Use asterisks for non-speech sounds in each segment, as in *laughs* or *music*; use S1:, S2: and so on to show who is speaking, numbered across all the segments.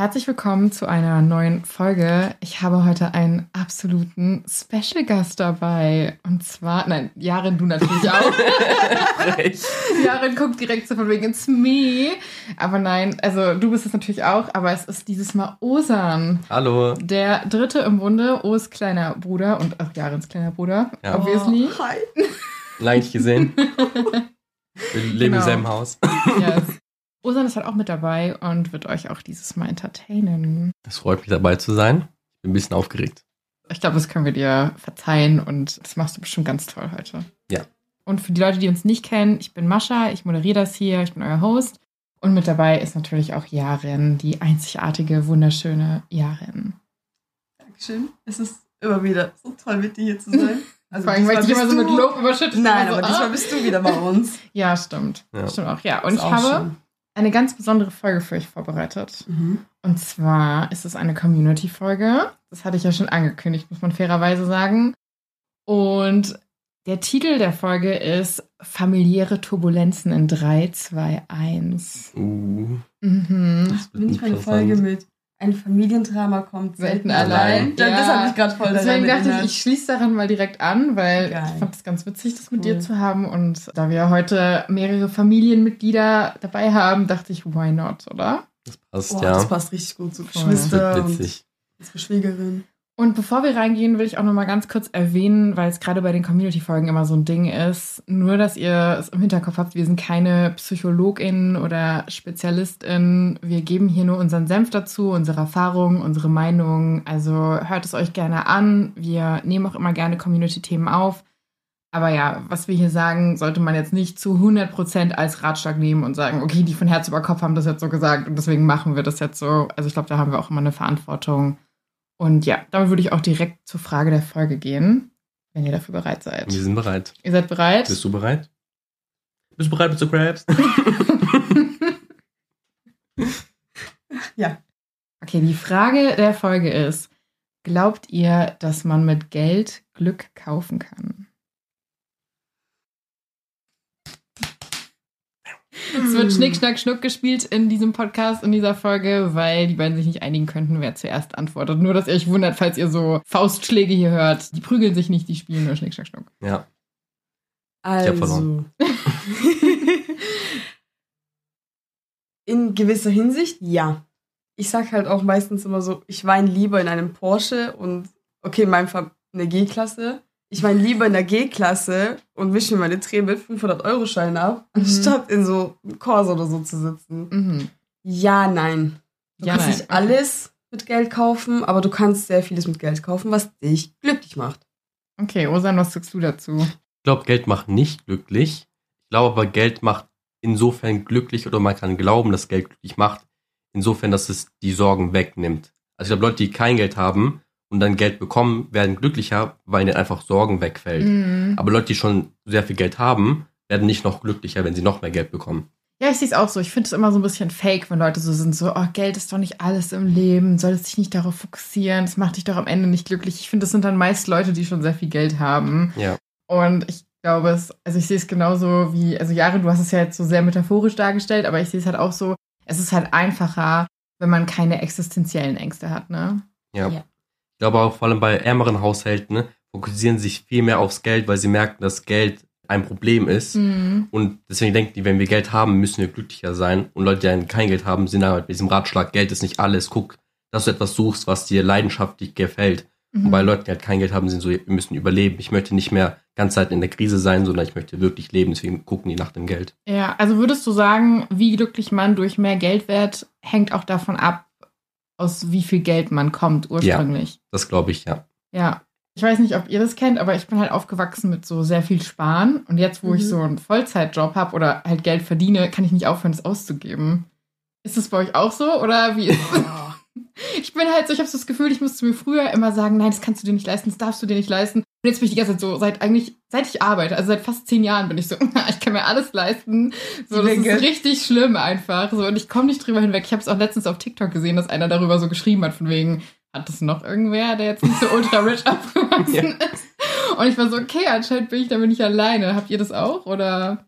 S1: Herzlich willkommen zu einer neuen Folge. Ich habe heute einen absoluten Special Gast dabei. Und zwar, nein, Jarin, du natürlich auch. *laughs* Jarin guckt direkt so von wegen ins Me. Aber nein, also du bist es natürlich auch, aber es ist dieses Mal Osan.
S2: Hallo.
S1: Der dritte im Bunde, Os kleiner Bruder und auch Jarins kleiner Bruder,
S2: Ja.
S1: obviously.
S3: Oh, hi.
S2: Lange nicht gesehen. *laughs* Wir leben
S1: Genau.
S2: im selben Haus.
S1: Yes. Osan ist halt auch mit dabei und wird euch auch dieses Mal entertainen.
S2: Es freut mich dabei zu sein. Ich bin ein bisschen aufgeregt.
S1: Ich glaube, das können wir dir verzeihen und das machst du bestimmt ganz toll heute.
S2: Ja.
S1: Und für die Leute, die uns nicht kennen, ich bin Mascha, ich moderiere das hier, ich bin euer Host. Und mit dabei ist natürlich auch Jaren, die einzigartige, wunderschöne Jaren.
S3: Dankeschön. Es ist immer wieder so toll, mit dir hier zu sein. *laughs* Also
S1: Vor allem, weil ich dich immer so mit Lob überschüttet.
S3: Nein,
S1: so,
S3: aber diesmal
S1: ah.
S3: bist du wieder bei uns.
S1: Ja, stimmt.
S2: Ja.
S1: Stimmt auch, ja. Und
S3: Ist
S1: ich
S3: auch
S1: habe
S3: schön.
S1: Eine ganz besondere Folge für euch vorbereitet.
S3: Mhm.
S1: Und zwar ist es eine Community-Folge. Das hatte ich ja schon angekündigt, muss man fairerweise sagen. Und der Titel der Folge ist Familiäre Turbulenzen in 3, 2, 1.
S2: Uh,
S1: Mhm.
S2: das wird
S3: Bin ich meine
S2: interessant.
S3: Folge mit ein Familiendrama kommt
S1: Selten allein.
S3: allein. Dann, Das
S1: Ja.
S3: hat mich gerade voll daran
S1: Deswegen dachte ich,
S3: erinnert.
S1: ich schließe daran mal direkt an, weil
S3: Geil.
S1: ich fand es ganz witzig, das mit
S3: Cool.
S1: dir zu haben. Und da wir heute mehrere Familienmitglieder dabei haben, dachte ich, why not, oder?
S2: Das passt,
S3: Boah,
S2: ja.
S3: das passt richtig gut zu Geschwister
S2: wird
S3: und
S2: witzig.
S3: unsere Schwiegerin.
S1: Und bevor wir reingehen, will ich auch noch mal ganz kurz erwähnen, weil es gerade bei den Community-Folgen immer so ein Ding ist, nur dass ihr es im Hinterkopf habt, wir sind keine PsychologInnen oder SpezialistInnen. Wir geben hier nur unseren Senf dazu, unsere Erfahrungen, unsere Meinung. Also hört es euch gerne an. Wir nehmen auch immer gerne Community-Themen auf. Aber ja, was wir hier sagen, sollte man jetzt nicht zu 100% als Ratschlag nehmen und sagen, okay, die von Herz über Kopf haben das jetzt so gesagt und deswegen machen wir das jetzt so. Also ich glaube, da haben wir auch immer eine Verantwortung. Und ja, damit würde ich auch direkt zur Frage der Folge gehen, wenn ihr dafür bereit seid.
S2: Wir sind bereit.
S1: Ihr seid bereit?
S2: Bist du bereit? Bist du bereit mit so Crabs? *laughs*
S3: Ja.
S1: Okay, die Frage der Folge ist, glaubt ihr, dass man mit Geld Glück kaufen kann? Es wird Schnick, Schnack, Schnuck gespielt in diesem Podcast, in dieser Folge, weil die beiden sich nicht einigen könnten, wer zuerst antwortet. Nur, dass ihr euch wundert, falls ihr so Faustschläge hier hört. Die prügeln sich nicht, die spielen nur Schnick, Schnack, Schnuck.
S2: Ja.
S3: Also. *laughs* in gewisser Hinsicht, ja. Ich sag halt auch meistens immer so, ich weine lieber in einem Porsche und, okay, in meinem Fall eine G-Klasse. Ich weine lieber in der G-Klasse und wische mir meine Tränen mit 500-Euro-Scheinen ab,
S1: Mhm.
S3: anstatt in so einem Corsa oder so zu sitzen.
S1: Mhm.
S3: Ja, nein. Du
S1: Ja,
S3: kannst
S1: nein.
S3: nicht alles mit Geld kaufen, aber du kannst sehr vieles mit Geld kaufen, was dich glücklich macht.
S1: Okay, Osan, was sagst du dazu?
S2: Ich glaube, Geld macht nicht glücklich. Ich glaube aber, Geld macht insofern glücklich oder man kann glauben, dass Geld glücklich macht, insofern, dass es die Sorgen wegnimmt. Also ich glaube, Leute, die kein Geld haben und dann Geld bekommen, werden glücklicher, weil ihnen einfach Sorgen wegfällt.
S1: Mhm.
S2: Aber Leute, die schon sehr viel Geld haben, werden nicht noch glücklicher, wenn sie noch mehr Geld bekommen.
S1: Ja, ich sehe es auch so. Ich finde es immer so ein bisschen fake, wenn Leute so sind, so, oh, Geld ist doch nicht alles im Leben, solltest dich nicht darauf fokussieren, das macht dich doch am Ende nicht glücklich. Ich finde, das sind dann meist Leute, die schon sehr viel Geld haben.
S2: Ja.
S1: Und ich glaube es, also ich sehe es genauso wie, also Jahre, du hast es ja jetzt so sehr metaphorisch dargestellt, aber ich sehe es halt auch so, es ist halt einfacher, wenn man keine existenziellen Ängste hat, ne?
S2: Ja.
S3: Ja.
S2: Ich glaube auch vor allem bei ärmeren Haushalten ne, fokussieren sich viel mehr aufs Geld, weil sie merken, dass Geld ein Problem ist.
S1: Mhm.
S2: Und deswegen denken die, wenn wir Geld haben, müssen wir glücklicher sein. Und Leute, die dann kein Geld haben, sind halt mit diesem Ratschlag, Geld ist nicht alles. Guck, dass du etwas suchst, was dir leidenschaftlich gefällt. Und
S1: Mhm.
S2: bei Leuten, die halt kein Geld haben, sind so, wir müssen überleben. Ich möchte nicht mehr ganz Zeit in der Krise sein, sondern ich möchte wirklich leben. Deswegen gucken die nach dem Geld.
S1: Ja, also würdest du sagen, wie glücklich man durch mehr Geld wird, hängt auch davon ab, aus wie viel Geld man kommt ursprünglich.
S2: Das glaube ich, ja.
S1: Ja. Ich weiß nicht, ob ihr das kennt, aber ich bin halt aufgewachsen mit so sehr viel Sparen. Und jetzt, wo ich
S3: Mhm.
S1: so einen Vollzeitjob habe oder halt Geld verdiene, kann ich nicht aufhören, das auszugeben. Ist das bei euch auch so? Oder wie ist *laughs* Ich bin halt so, ich habe so das Gefühl, ich musste mir früher immer sagen, nein, das kannst du dir nicht leisten, das darfst du dir nicht leisten. Und jetzt bin ich die ganze Zeit so, seit eigentlich, seit ich arbeite, also seit fast zehn Jahren bin ich so, *laughs* ich kann mir alles leisten. So, das ist richtig schlimm einfach. So, und ich komme nicht drüber hinweg. Ich habe es auch letztens auf TikTok gesehen, dass einer darüber so geschrieben hat, von wegen, hat das noch irgendwer, der jetzt nicht so ultra rich *laughs* aufgewachsen
S2: Ja.
S1: ist? Und ich war so, okay, anscheinend bin ich damit nicht alleine. Habt ihr das auch? Oder?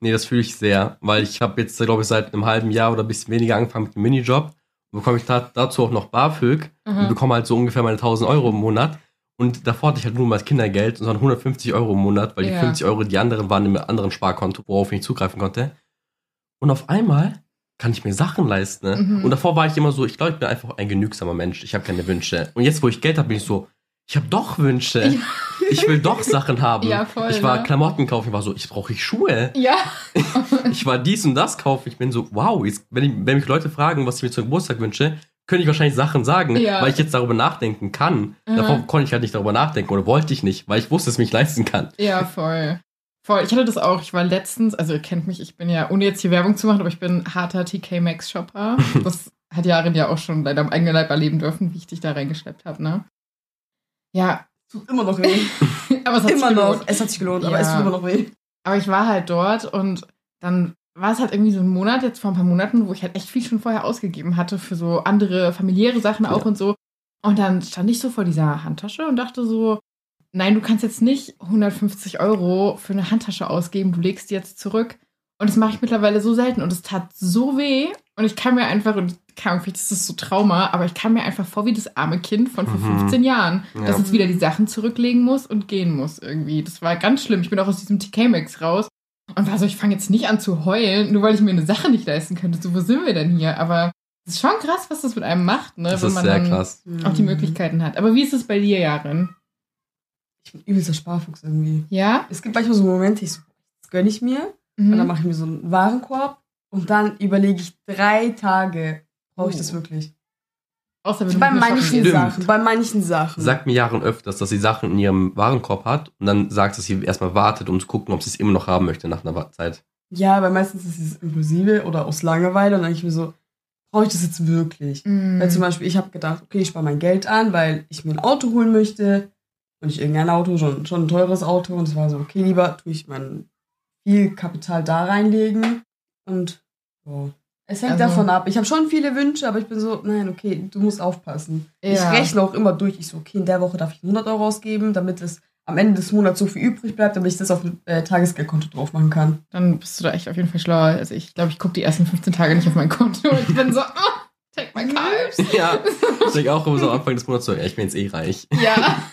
S2: Nee, das fühle ich sehr, weil ich habe jetzt, glaube ich, seit einem halben Jahr oder ein bisschen weniger angefangen mit dem Minijob. bekomme ich da, dazu auch noch BAföG und
S1: Aha.
S2: bekomme halt so ungefähr meine 1000 Euro im Monat. Und davor hatte ich halt nur mal das Kindergeld und dann 150 Euro im Monat, weil die
S1: Ja.
S2: 50 Euro, die anderen waren im anderen Sparkonto, worauf ich nicht zugreifen konnte. Und auf einmal kann ich mir Sachen leisten. Ne?
S1: Mhm.
S2: Und davor war ich immer so, ich glaube, ich bin einfach ein genügsamer Mensch. Ich habe keine Wünsche. Und jetzt, wo ich Geld habe, bin ich so, ich habe doch Wünsche.
S1: Ja.
S2: Ich will doch Sachen haben. *laughs*
S1: Ja, voll,
S2: ich war
S1: ne?
S2: Klamotten kaufen, ich war so, ich brauche ich Schuhe.
S1: Ja. *laughs*
S2: Ich war dies und das kaufen. Ich bin so, wow, jetzt, wenn, ich, wenn mich Leute fragen, was ich mir zum Geburtstag wünsche, könnte ich wahrscheinlich Sachen sagen,
S1: Ja.
S2: weil ich jetzt darüber nachdenken kann.
S1: Aha.
S2: Davor konnte ich halt nicht darüber nachdenken oder wollte ich nicht, weil ich wusste, dass ich mich leisten kann.
S1: Ja, voll. Voll. Ich hatte das auch. Ich war letztens, also ihr kennt mich, ich bin ja, ohne jetzt hier Werbung zu machen, aber ich bin harter TK Maxx Shopper. *laughs* Das hat Jarin ja auch schon leider am eigenen Leib erleben dürfen, wie ich dich da reingeschleppt habe, ne? Ja,
S3: Tut immer noch weh. *laughs*
S1: aber es hat
S3: immer
S1: sich
S3: noch.
S1: gelohnt.
S3: Es hat sich gelohnt, aber
S1: Ja.
S3: es tut immer noch weh.
S1: Aber ich war halt dort und dann war es halt irgendwie so ein Monat, jetzt vor ein paar Monaten, wo ich halt echt viel schon vorher ausgegeben hatte für so andere familiäre Sachen auch
S2: Ja.
S1: und so. Und dann stand ich so vor dieser Handtasche und dachte so, nein, du kannst jetzt nicht 150 Euro für eine Handtasche ausgeben, du legst die jetzt zurück. Und das mache ich mittlerweile so selten und es tat so weh. Und ich kann mir einfach, und Ahnung, vielleicht ist das so Trauma, aber ich kam mir einfach vor wie das arme Kind von vor
S2: Mhm.
S1: 15 Jahren,
S2: Ja.
S1: das jetzt wieder die Sachen zurücklegen muss und gehen muss irgendwie. Das war ganz schlimm. Ich bin auch aus diesem TK-Max raus und war so, ich fange jetzt nicht an zu heulen, nur weil ich mir eine Sache nicht leisten könnte. So, wo sind wir denn hier? Aber es ist schon krass, was das mit einem macht, ne?
S2: Das
S1: wenn
S2: ist
S1: man
S2: sehr
S1: dann
S2: krass.
S1: auch die Möglichkeiten hat. Aber wie ist es bei dir, Jarin?
S3: Ich bin übelster Sparfuchs irgendwie.
S1: Ja?
S3: Es gibt manchmal so Momente, ich so, das gönne ich mir. Und dann
S1: Mhm.
S3: mache ich mir so einen Warenkorb. Und dann überlege ich drei Tage, brauche ich das
S1: Oh.
S3: wirklich?
S1: Außer wenn
S3: Bei manchen. Sachen. Bei manchen Sachen.
S2: Sagt mir Jahren öfters, dass sie Sachen in ihrem Warenkorb hat und dann sagt, dass sie erstmal wartet, um zu gucken, ob sie es immer noch haben möchte nach einer Zeit.
S3: Ja, weil meistens ist es impulsive oder aus Langeweile. Und dann denke ich mir so, brauche ich das jetzt wirklich?
S1: Mhm.
S3: Weil zum Beispiel, ich habe gedacht, okay, ich spare mein Geld an, weil ich mir ein Auto holen möchte. Und nicht irgendein Auto, schon, schon ein teures Auto. Und es war so, okay, lieber tue ich mein viel Kapital da reinlegen. Und so. Es hängt
S1: Also-
S3: davon ab. Ich habe schon viele Wünsche, aber ich bin so, nein, okay, du musst aufpassen. Ich
S1: Ja.
S3: rechne auch immer durch. Ich so, okay, in der Woche darf ich 100 Euro ausgeben, damit es am Ende des Monats so viel übrig bleibt, damit ich das auf ein äh, Tagesgeldkonto drauf machen kann.
S1: Dann bist du da echt auf jeden Fall schlauer. Also ich glaube, ich gucke die ersten 15 Tage nicht auf mein Konto. Ich bin so, ah, take my carbs. *laughs*
S2: ja, ich denke auch immer so am Anfang des Monats so, ja, ich bin jetzt eh reich.
S1: Ja. *laughs*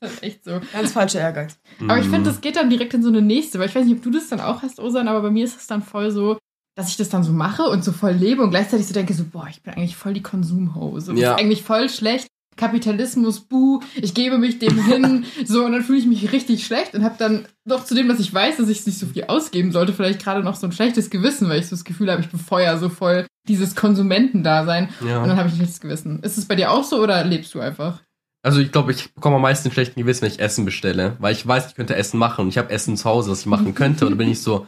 S1: Das ist echt so.
S3: Ganz falscher Ehrgeiz.
S1: Aber ich
S2: Mhm.
S1: finde, das geht dann direkt in so eine nächste, weil ich weiß nicht, ob du das dann auch hast, Osan, aber bei mir ist es dann voll so, dass ich das dann so mache und so voll lebe und gleichzeitig so denke, so, boah, ich bin eigentlich voll die Konsumhose. Das
S2: Ja.
S1: ist eigentlich voll schlecht. Kapitalismus, buh, ich gebe mich dem hin, *laughs* so, und dann fühle ich mich richtig schlecht und habe dann doch zu dem, dass ich weiß, dass ich nicht so viel ausgeben sollte, vielleicht gerade noch so ein schlechtes Gewissen, weil ich so das Gefühl habe, ich befeuere so voll dieses Konsumentendasein und dann
S2: Ja.
S1: habe ich ein schlechtes Gewissen. Ist es bei dir auch so oder lebst du einfach?
S2: Also ich glaube, ich bekomme am meisten schlechten Gewissen, wenn ich Essen bestelle, weil ich weiß, ich könnte Essen machen und ich habe Essen zu Hause, das ich machen könnte und dann bin ich so,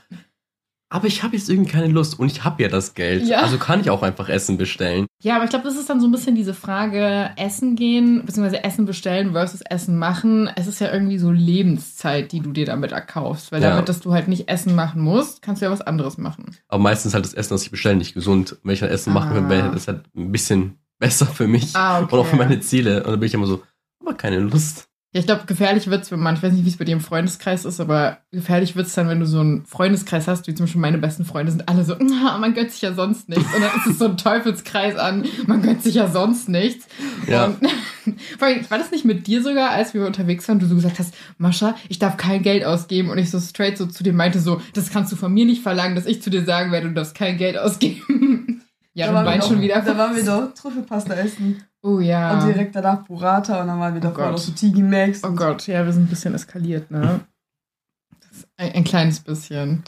S2: aber ich habe jetzt irgendwie keine Lust und ich habe ja das Geld,
S1: Ja.
S2: also kann ich auch einfach Essen bestellen.
S1: Ja, aber ich glaube, das ist dann so ein bisschen diese Frage, Essen gehen, beziehungsweise Essen bestellen versus Essen machen. Es ist ja irgendwie so Lebenszeit, die du dir damit erkaufst. Weil
S2: Ja.
S1: damit, dass du halt nicht Essen machen musst, kannst du ja was anderes machen.
S2: Aber meistens halt das Essen, das ich bestelle, nicht gesund. Und wenn ich dann Essen machen will,
S1: Ah.
S2: wäre das halt ein bisschen besser für mich
S1: Ah, okay. *laughs*
S2: und auch für meine Ziele. Und dann bin ich immer so, aber keine Lust.
S1: Ja, ich glaube, gefährlich wird's, wenn man, ich weiß nicht, wie es bei dir im Freundeskreis ist, aber gefährlich wird's dann, wenn du so einen Freundeskreis hast, wie zum Beispiel meine besten Freunde sind alle so, "Na, man gönnt sich ja sonst nichts. Und dann ist es so ein Teufelskreis an, man gönnt sich ja sonst nichts.
S2: Ja.
S1: Und *laughs* vor allem, war das nicht mit dir sogar, als wir unterwegs waren, du so gesagt hast, Mascha, ich darf kein Geld ausgeben und ich so straight so zu dir meinte so, das kannst du von mir nicht verlangen, dass ich zu dir sagen werde, du darfst kein Geld ausgeben. *laughs* ja,
S3: Da
S1: du
S3: waren wir
S1: meinst
S3: doch-
S1: schon wieder.
S3: Da waren wir doch Trüffelpasta essen.
S1: Oh ja.
S3: Und direkt danach Burrata und dann waren wir
S1: Oh
S3: davor
S1: Gott.
S3: noch so Tigi Max.
S1: Oh
S3: und-
S1: Gott, ja, wir sind ein bisschen eskaliert, ne? Das ist ein, ein kleines bisschen.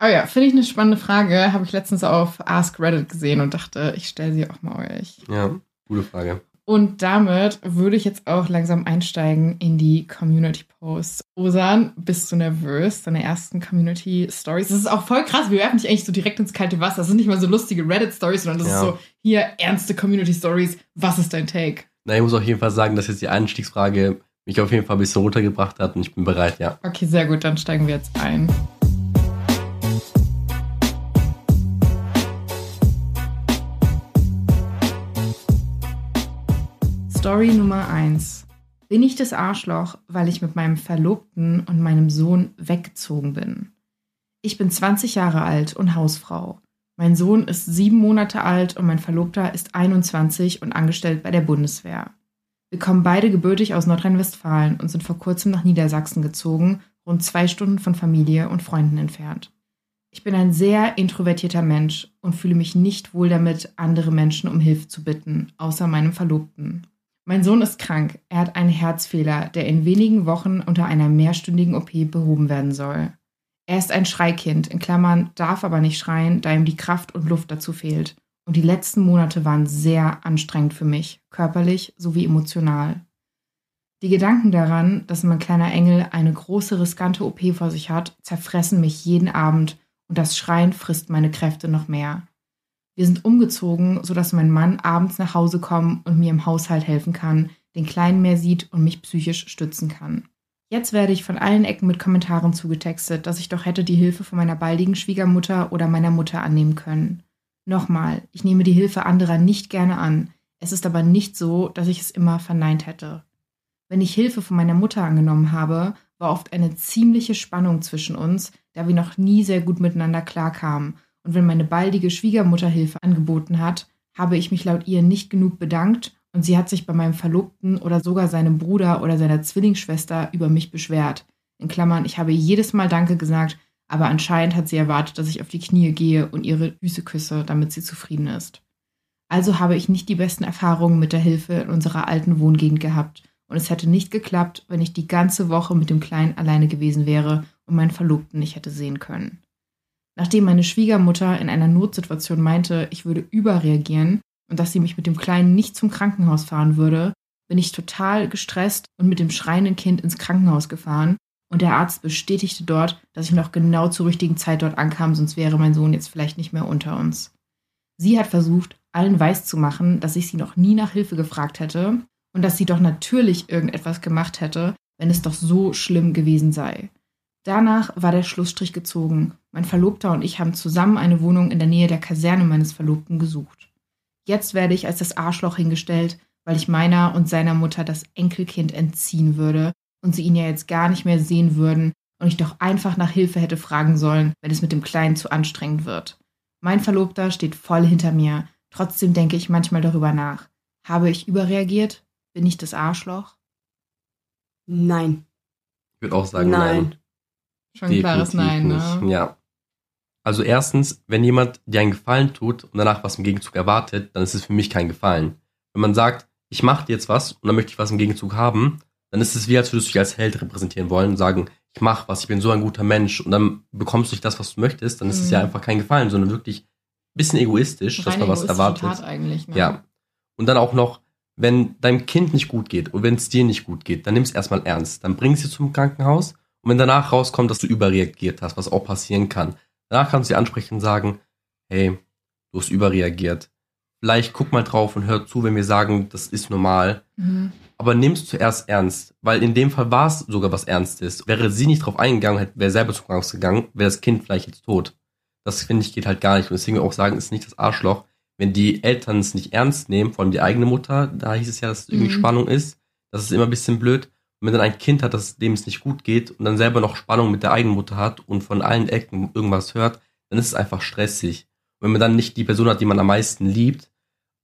S1: Aber ja, finde ich eine spannende Frage. Habe ich letztens auf Ask Reddit gesehen und dachte, ich stelle sie auch mal euch.
S2: Ja, gute Frage.
S1: Und damit würde ich jetzt auch langsam einsteigen in die Community Posts. Osan, bist du nervös? Deine ersten Community Stories. Das ist auch voll krass. Wir werfen dich eigentlich so direkt ins kalte Wasser. Das sind nicht mal so lustige Reddit Stories, sondern das
S2: Ja.
S1: ist so hier ernste Community Stories. Was ist dein Take?
S2: Na, ich muss auf jeden Fall sagen, dass jetzt die Einstiegsfrage mich auf jeden Fall ein bisschen runtergebracht hat und ich bin bereit, ja.
S1: Okay, sehr gut. Dann steigen wir jetzt ein. Story Nummer 1. Bin ich das Arschloch, weil ich mit meinem Verlobten und meinem Sohn weggezogen bin? Ich bin 20 Jahre alt und Hausfrau. Mein Sohn ist sieben Monate alt und mein Verlobter ist 21 und angestellt bei der Bundeswehr. Wir kommen beide gebürtig aus Nordrhein-Westfalen und sind vor kurzem nach Niedersachsen gezogen, rund zwei Stunden von Familie und Freunden entfernt. Ich bin ein sehr introvertierter Mensch und fühle mich nicht wohl damit, andere Menschen um Hilfe zu bitten, außer meinem Verlobten. Mein Sohn ist krank. Er hat einen Herzfehler, der in wenigen Wochen unter einer mehrstündigen OP behoben werden soll. Er ist ein Schreikind, in Klammern, darf aber nicht schreien, da ihm die Kraft und Luft dazu fehlt. Und die letzten Monate waren sehr anstrengend für mich, körperlich sowie emotional. Die Gedanken daran, dass mein kleiner Engel eine große riskante OP vor sich hat, zerfressen mich jeden Abend und das Schreien frisst meine Kräfte noch mehr. Wir sind umgezogen, sodass mein Mann abends nach Hause kommen und mir im Haushalt helfen kann, den Kleinen mehr sieht und mich psychisch stützen kann. Jetzt werde ich von allen Ecken mit Kommentaren zugetextet, dass ich doch hätte die Hilfe von meiner baldigen Schwiegermutter oder meiner Mutter annehmen können. Nochmal, ich nehme die Hilfe anderer nicht gerne an. Es ist aber nicht so, dass ich es immer verneint hätte. Wenn ich Hilfe von meiner Mutter angenommen habe, war oft eine ziemliche Spannung zwischen uns, da wir noch nie sehr gut miteinander klarkamen. Und wenn meine baldige Schwiegermutter Hilfe angeboten hat, habe ich mich laut ihr nicht genug bedankt und sie hat sich bei meinem Verlobten oder sogar seinem Bruder oder seiner Zwillingsschwester über mich beschwert. In Klammern, ich habe jedes Mal Danke gesagt, aber anscheinend hat sie erwartet, dass ich auf die Knie gehe und ihre Füße küsse, damit sie zufrieden ist. Also habe ich nicht die besten Erfahrungen mit der Hilfe in unserer alten Wohngegend gehabt und es hätte nicht geklappt, wenn ich die ganze Woche mit dem Kleinen alleine gewesen wäre und meinen Verlobten nicht hätte sehen können. Nachdem meine Schwiegermutter in einer Notsituation meinte, ich würde überreagieren, und dass sie mich mit dem Kleinen nicht zum Krankenhaus fahren würde, bin ich total gestresst und mit dem schreienden Kind ins Krankenhaus gefahren. Und der Arzt bestätigte dort, dass ich noch genau zur richtigen Zeit dort ankam, sonst wäre mein Sohn jetzt vielleicht nicht mehr unter uns. Sie hat versucht, allen weiß zu machen, dass ich sie noch nie nach Hilfe gefragt hätte und dass sie doch natürlich irgendetwas gemacht hätte, wenn es doch so schlimm gewesen sei. Danach war der Schlussstrich gezogen. Mein Verlobter und ich haben zusammen eine Wohnung in der Nähe der Kaserne meines Verlobten gesucht. Jetzt werde ich als das Arschloch hingestellt, weil ich meiner und seiner Mutter das Enkelkind entziehen würde und sie ihn ja jetzt gar nicht mehr sehen würden und ich doch einfach nach Hilfe hätte fragen sollen, wenn es mit dem Kleinen zu anstrengend wird. Mein Verlobter steht voll hinter mir. Trotzdem denke ich manchmal darüber nach. Habe ich überreagiert? Bin ich das Arschloch?
S3: Nein.
S2: Ich würde auch sagen, nein. nein.
S1: Schon ein klares Nein, ne?
S2: Ja. Also erstens, wenn jemand dir einen Gefallen tut und danach was im Gegenzug erwartet, dann ist es für mich kein Gefallen. Wenn man sagt, ich mache dir jetzt was und dann möchte ich was im Gegenzug haben, dann ist es wie, als würdest du dich als Held repräsentieren wollen und sagen, ich mache was, ich bin so ein guter Mensch und dann bekommst du nicht das, was du möchtest, dann ist mhm. es ja mhm. einfach kein Gefallen, sondern wirklich ein bisschen egoistisch, dass man was erwartet.
S1: Tat eigentlich, ne?
S2: Ja. Und dann auch noch, wenn deinem Kind nicht gut geht und wenn es dir nicht gut geht, dann nimm es erstmal ernst. Dann bring es zum Krankenhaus und wenn danach rauskommt, dass du überreagiert hast, was auch passieren kann, Danach kannst du sie ansprechen und sagen, hey, du hast überreagiert. Vielleicht guck mal drauf und hör zu, wenn wir sagen, das ist normal. Mhm. Aber nimm's zuerst ernst, weil in dem Fall war es sogar was Ernstes. Wäre sie nicht drauf eingegangen, wäre selber zum Krankenhaus gegangen, wäre das Kind vielleicht jetzt tot. Das finde ich geht halt gar nicht. Und deswegen auch sagen, ist nicht das Arschloch. Wenn die Eltern es nicht ernst nehmen, vor allem die eigene Mutter, da hieß es ja, dass es irgendwie mhm. Spannung ist. Das ist immer ein bisschen blöd. Und wenn dann ein Kind hat, das dem es nicht gut geht und dann selber noch Spannung mit der eigenen Mutter hat und von allen Ecken irgendwas hört, dann ist es einfach stressig. Und wenn man dann nicht die Person hat, die man am meisten liebt,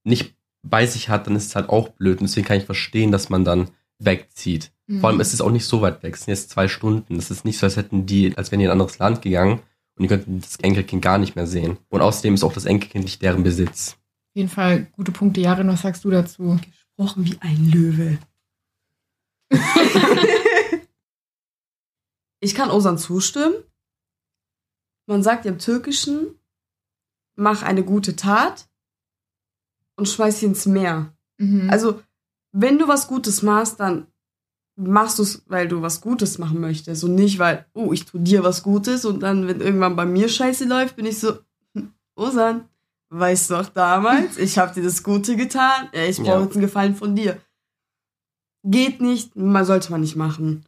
S2: nicht bei sich hat, dann ist es halt auch blöd. Und deswegen kann ich verstehen, dass man dann wegzieht. Mhm. Vor allem ist es auch nicht so weit weg. Es sind jetzt zwei Stunden. Es ist nicht so, als hätten die, als wären die in ein anderes Land gegangen und die könnten das Enkelkind gar nicht mehr sehen. Und außerdem ist auch das Enkelkind nicht deren Besitz.
S1: Auf jeden Fall gute Punkte. Jarin, was sagst du dazu?
S3: Gesprochen wie ein Löwe. Ich kann Osan zustimmen. Man sagt im Türkischen, mach eine gute Tat und schmeiß sie ins Meer. Mhm. Also, wenn du was Gutes machst, dann machst du es, weil du was Gutes machen möchtest und nicht, weil, oh, ich tue dir was Gutes und dann, wenn irgendwann bei mir Scheiße läuft, bin ich so, hm, Osan, weißt du auch damals, ich habe dir das Gute getan, ich brauche ja. jetzt einen Gefallen von dir. Geht nicht, man sollte man nicht machen.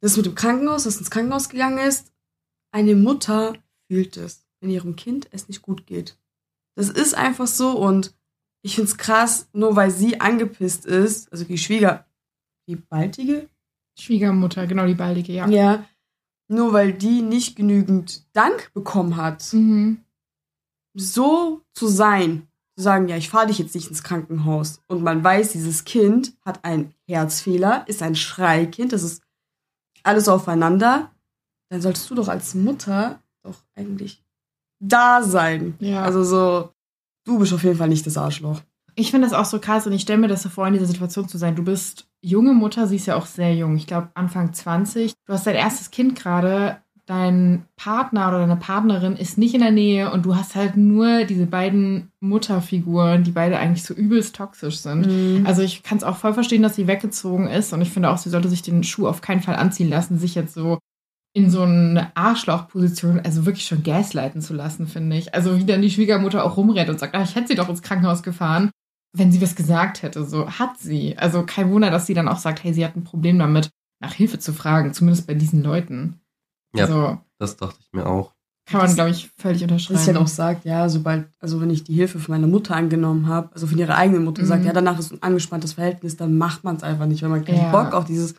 S3: Das mit dem Krankenhaus, dass ins Krankenhaus gegangen ist, eine Mutter fühlt es, wenn ihrem Kind es nicht gut geht. Das ist einfach so und ich find's krass, nur weil sie angepisst ist, also die Schwieger, die baldige?
S1: Schwiegermutter, genau, die baldige, ja.
S3: Ja. Nur weil die nicht genügend Dank bekommen hat. Mhm. so zu sein, sagen, ja, ich fahre dich jetzt nicht ins Krankenhaus und man weiß, dieses Kind hat einen Herzfehler, ist ein Schreikind, das ist alles aufeinander, dann solltest du doch als Mutter doch eigentlich da sein.
S1: Ja.
S3: Also so, du bist auf jeden Fall nicht das Arschloch.
S1: Ich finde das auch so krass und ich stelle mir das so vor, in dieser Situation zu sein. Du bist junge Mutter, sie ist ja auch sehr jung. Ich glaube, Anfang 20. Du hast dein erstes Kind gerade. Dein Partner oder deine Partnerin ist nicht in der Nähe und du hast halt nur diese beiden Mutterfiguren, die beide eigentlich so übelst toxisch sind.
S3: Mhm.
S1: Also ich kann es auch voll verstehen, dass sie weggezogen ist und ich finde auch, sie sollte sich den Schuh auf keinen Fall anziehen lassen, sich jetzt so in so eine Arschlochposition, also wirklich schon gaslighten zu lassen, finde ich. Also wie dann die Schwiegermutter auch rumrennt und sagt, ah, ich hätte sie doch ins Krankenhaus gefahren, wenn sie was gesagt hätte. So hat sie. Also kein Wunder, dass sie dann auch sagt, hey, sie hat ein Problem damit, nach Hilfe zu fragen, zumindest bei diesen Leuten.
S2: Ja,
S1: Also
S2: das dachte ich mir auch.
S1: kann man, glaube ich, völlig unterschreiben.
S3: Dass sie dann auch sagt, ja, sobald, also wenn ich die Hilfe von meiner Mutter angenommen habe, also von ihrer eigenen Mutter
S1: Mhm.
S3: sagt, ja, danach ist ein angespanntes Verhältnis, dann macht man es einfach nicht, weil man keinen
S1: Ja.
S3: Bock auf dieses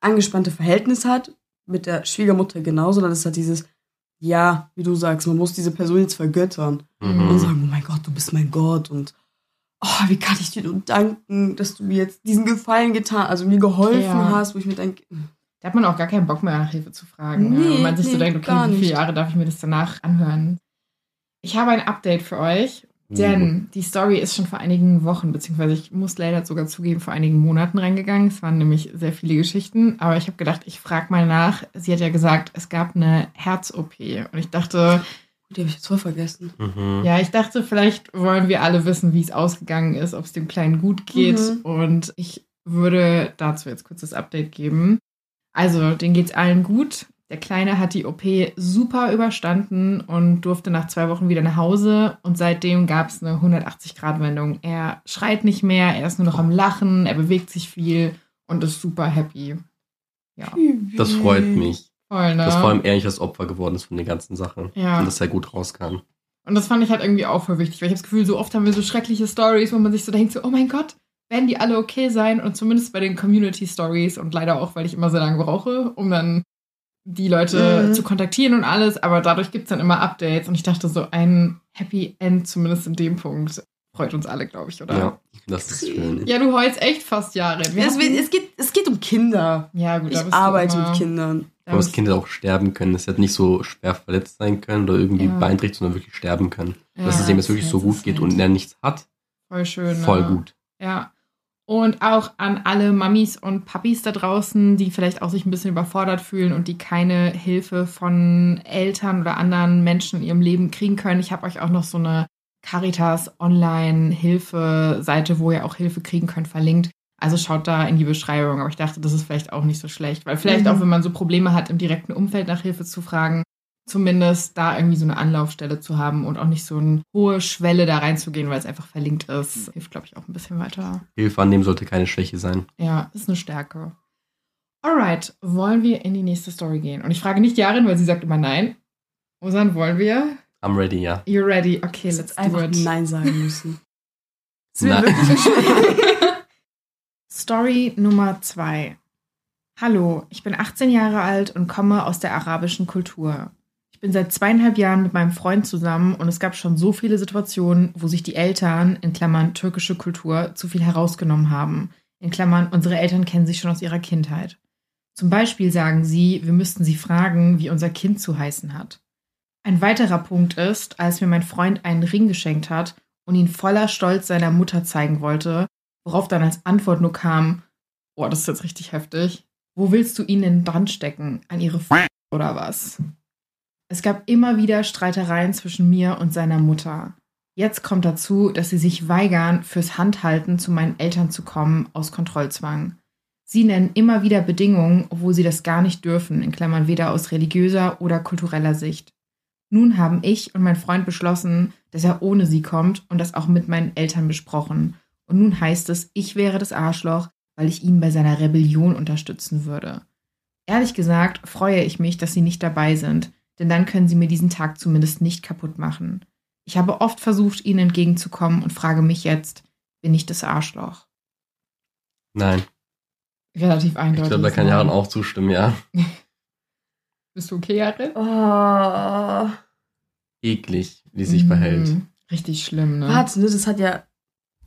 S3: angespannte Verhältnis hat, mit der Schwiegermutter genauso, dann ist halt dieses, ja, wie du sagst, man muss diese Person jetzt vergöttern
S1: Mhm.
S3: und sagen, oh mein Gott, du bist mein Gott und oh, wie kann ich dir nur danken, dass du mir jetzt diesen Gefallen getan, also mir geholfen
S1: Ja.
S3: hast, wo ich mir denke,
S1: Da hat man auch gar keinen Bock mehr nach Hilfe zu fragen.
S3: Nee,
S1: ne? Wenn man sich so
S3: nee,
S1: denkt,
S3: gar
S1: okay, wie viele. Jahre darf ich mir das danach anhören? Ich habe ein Update für euch, denn die Story ist schon vor einigen Wochen, beziehungsweise ich muss leider sogar zugeben, vor einigen Monaten reingegangen. Es waren nämlich sehr viele Geschichten, aber ich habe gedacht, ich frage mal nach. Sie hat ja gesagt, es gab eine Herz-OP und ich dachte,
S3: die habe ich jetzt voll vergessen.
S2: Mhm.
S1: ja, ich dachte, vielleicht wollen wir alle wissen, wie es ausgegangen ist, ob es dem Kleinen gut geht.
S3: Mhm.
S1: Und ich würde dazu jetzt kurz das Update geben. Also, denen geht's allen gut. Der Kleine hat die OP super überstanden und durfte nach zwei Wochen wieder nach Hause. Und seitdem gab es eine 180-Grad-Wendung. Er schreit nicht mehr, er ist nur noch am Lachen, er bewegt sich viel und ist super happy. Ja,
S2: Das freut mich.
S1: voll, ne?
S2: Dass vor allem er nicht das Opfer geworden ist von den ganzen Sachen.
S1: Ja.
S2: Und dass er gut raus kann.
S1: Und das fand ich halt irgendwie auch voll wichtig, weil ich habe das Gefühl, so oft haben wir so schreckliche Stories, wo man sich so denkt, so, oh mein Gott, werden die alle okay sein? Und zumindest bei den Community Stories und leider auch, weil ich immer so lange brauche, um dann die Leute
S3: Mhm.
S1: zu kontaktieren und alles, aber dadurch gibt es dann immer Updates und ich dachte so, ein Happy End, zumindest in dem Punkt, freut uns alle, glaube ich, oder?
S2: Ja, das ist schön.
S1: Ja, du heulst echt fast Jahre. Wir
S3: Es, es, geht, es geht um Kinder.
S1: ja, gut,
S3: Ich arbeite
S1: immer-
S3: mit Kindern.
S2: Aber dass Kinder auch sterben können, dass sie halt nicht so schwer verletzt sein können oder irgendwie
S1: Ja.
S2: beeinträchtigt, sondern wirklich sterben können. dass
S1: Ja,
S2: es ihm jetzt wirklich so gut geht und er nichts hat,
S1: Voll schön.
S2: voll
S1: ne?
S2: gut.
S1: Ja. Und auch an alle Mamis und Papis da draußen, die vielleicht auch sich ein bisschen überfordert fühlen und die keine Hilfe von Eltern oder anderen Menschen in ihrem Leben kriegen können. Ich habe euch auch noch so eine Caritas Online-Hilfe-Seite, wo ihr auch Hilfe kriegen könnt, verlinkt. Also schaut da in die Beschreibung. Aber ich dachte, das ist vielleicht auch nicht so schlecht, weil vielleicht
S3: Mhm.
S1: auch, wenn man so Probleme hat, im direkten Umfeld nach Hilfe zu fragen, zumindest da irgendwie so eine Anlaufstelle zu haben und auch nicht so eine hohe Schwelle da reinzugehen, weil es einfach verlinkt ist, hilft, glaube ich, auch ein bisschen weiter.
S2: Hilfe annehmen sollte keine Schwäche sein.
S1: Ja, ist eine Stärke. Alright, wollen wir in die nächste Story gehen? Und ich frage nicht Jarin, weil sie sagt immer nein. Osan, wollen wir?
S2: I'm ready, ja.
S1: You're ready. Okay,
S3: Ich
S1: let's do
S3: einfach
S1: it.
S3: Nein sagen *laughs* müssen.
S2: Nein. *laughs*
S1: Story Nummer zwei. Hallo, ich bin 18 Jahre alt und komme aus der arabischen Kultur. Bin seit zweieinhalb Jahren mit meinem Freund zusammen und es gab schon so viele Situationen, wo sich die Eltern, in Klammern türkische Kultur, zu viel herausgenommen haben. In Klammern, unsere Eltern kennen sich schon aus ihrer Kindheit. Zum Beispiel sagen sie, wir müssten sie fragen, wie unser Kind zu heißen hat. Ein weiterer Punkt ist, als mir mein Freund einen Ring geschenkt hat und ihn voller Stolz seiner Mutter zeigen wollte, worauf dann als Antwort nur kam, boah, das ist jetzt richtig heftig. Wo willst du ihn denn dran stecken? An ihre F oder was? Es gab immer wieder Streitereien zwischen mir und seiner Mutter. Jetzt kommt dazu, dass sie sich weigern, fürs Handhalten zu meinen Eltern zu kommen, aus Kontrollzwang. Sie nennen immer wieder Bedingungen, obwohl sie das gar nicht dürfen, in Klammern weder aus religiöser oder kultureller Sicht. Nun haben ich und mein Freund beschlossen, dass er ohne sie kommt und das auch mit meinen Eltern besprochen. Und nun heißt es, ich wäre das Arschloch, weil ich ihn bei seiner Rebellion unterstützen würde. Ehrlich gesagt freue ich mich, dass sie nicht dabei sind, denn dann können sie mir diesen Tag zumindest nicht kaputt machen. Ich habe oft versucht, ihnen entgegenzukommen und frage mich jetzt, bin ich das Arschloch?
S2: Nein.
S1: Relativ eindeutig.
S2: Ich glaube, da kann Jahren auch zustimmen, ja. *laughs*
S1: Bist du okay, Jared?
S3: Oh.
S2: eklig, wie sie sich verhält.
S1: Mhm. Richtig schlimm, ne?
S3: Warte, ne, das hat ja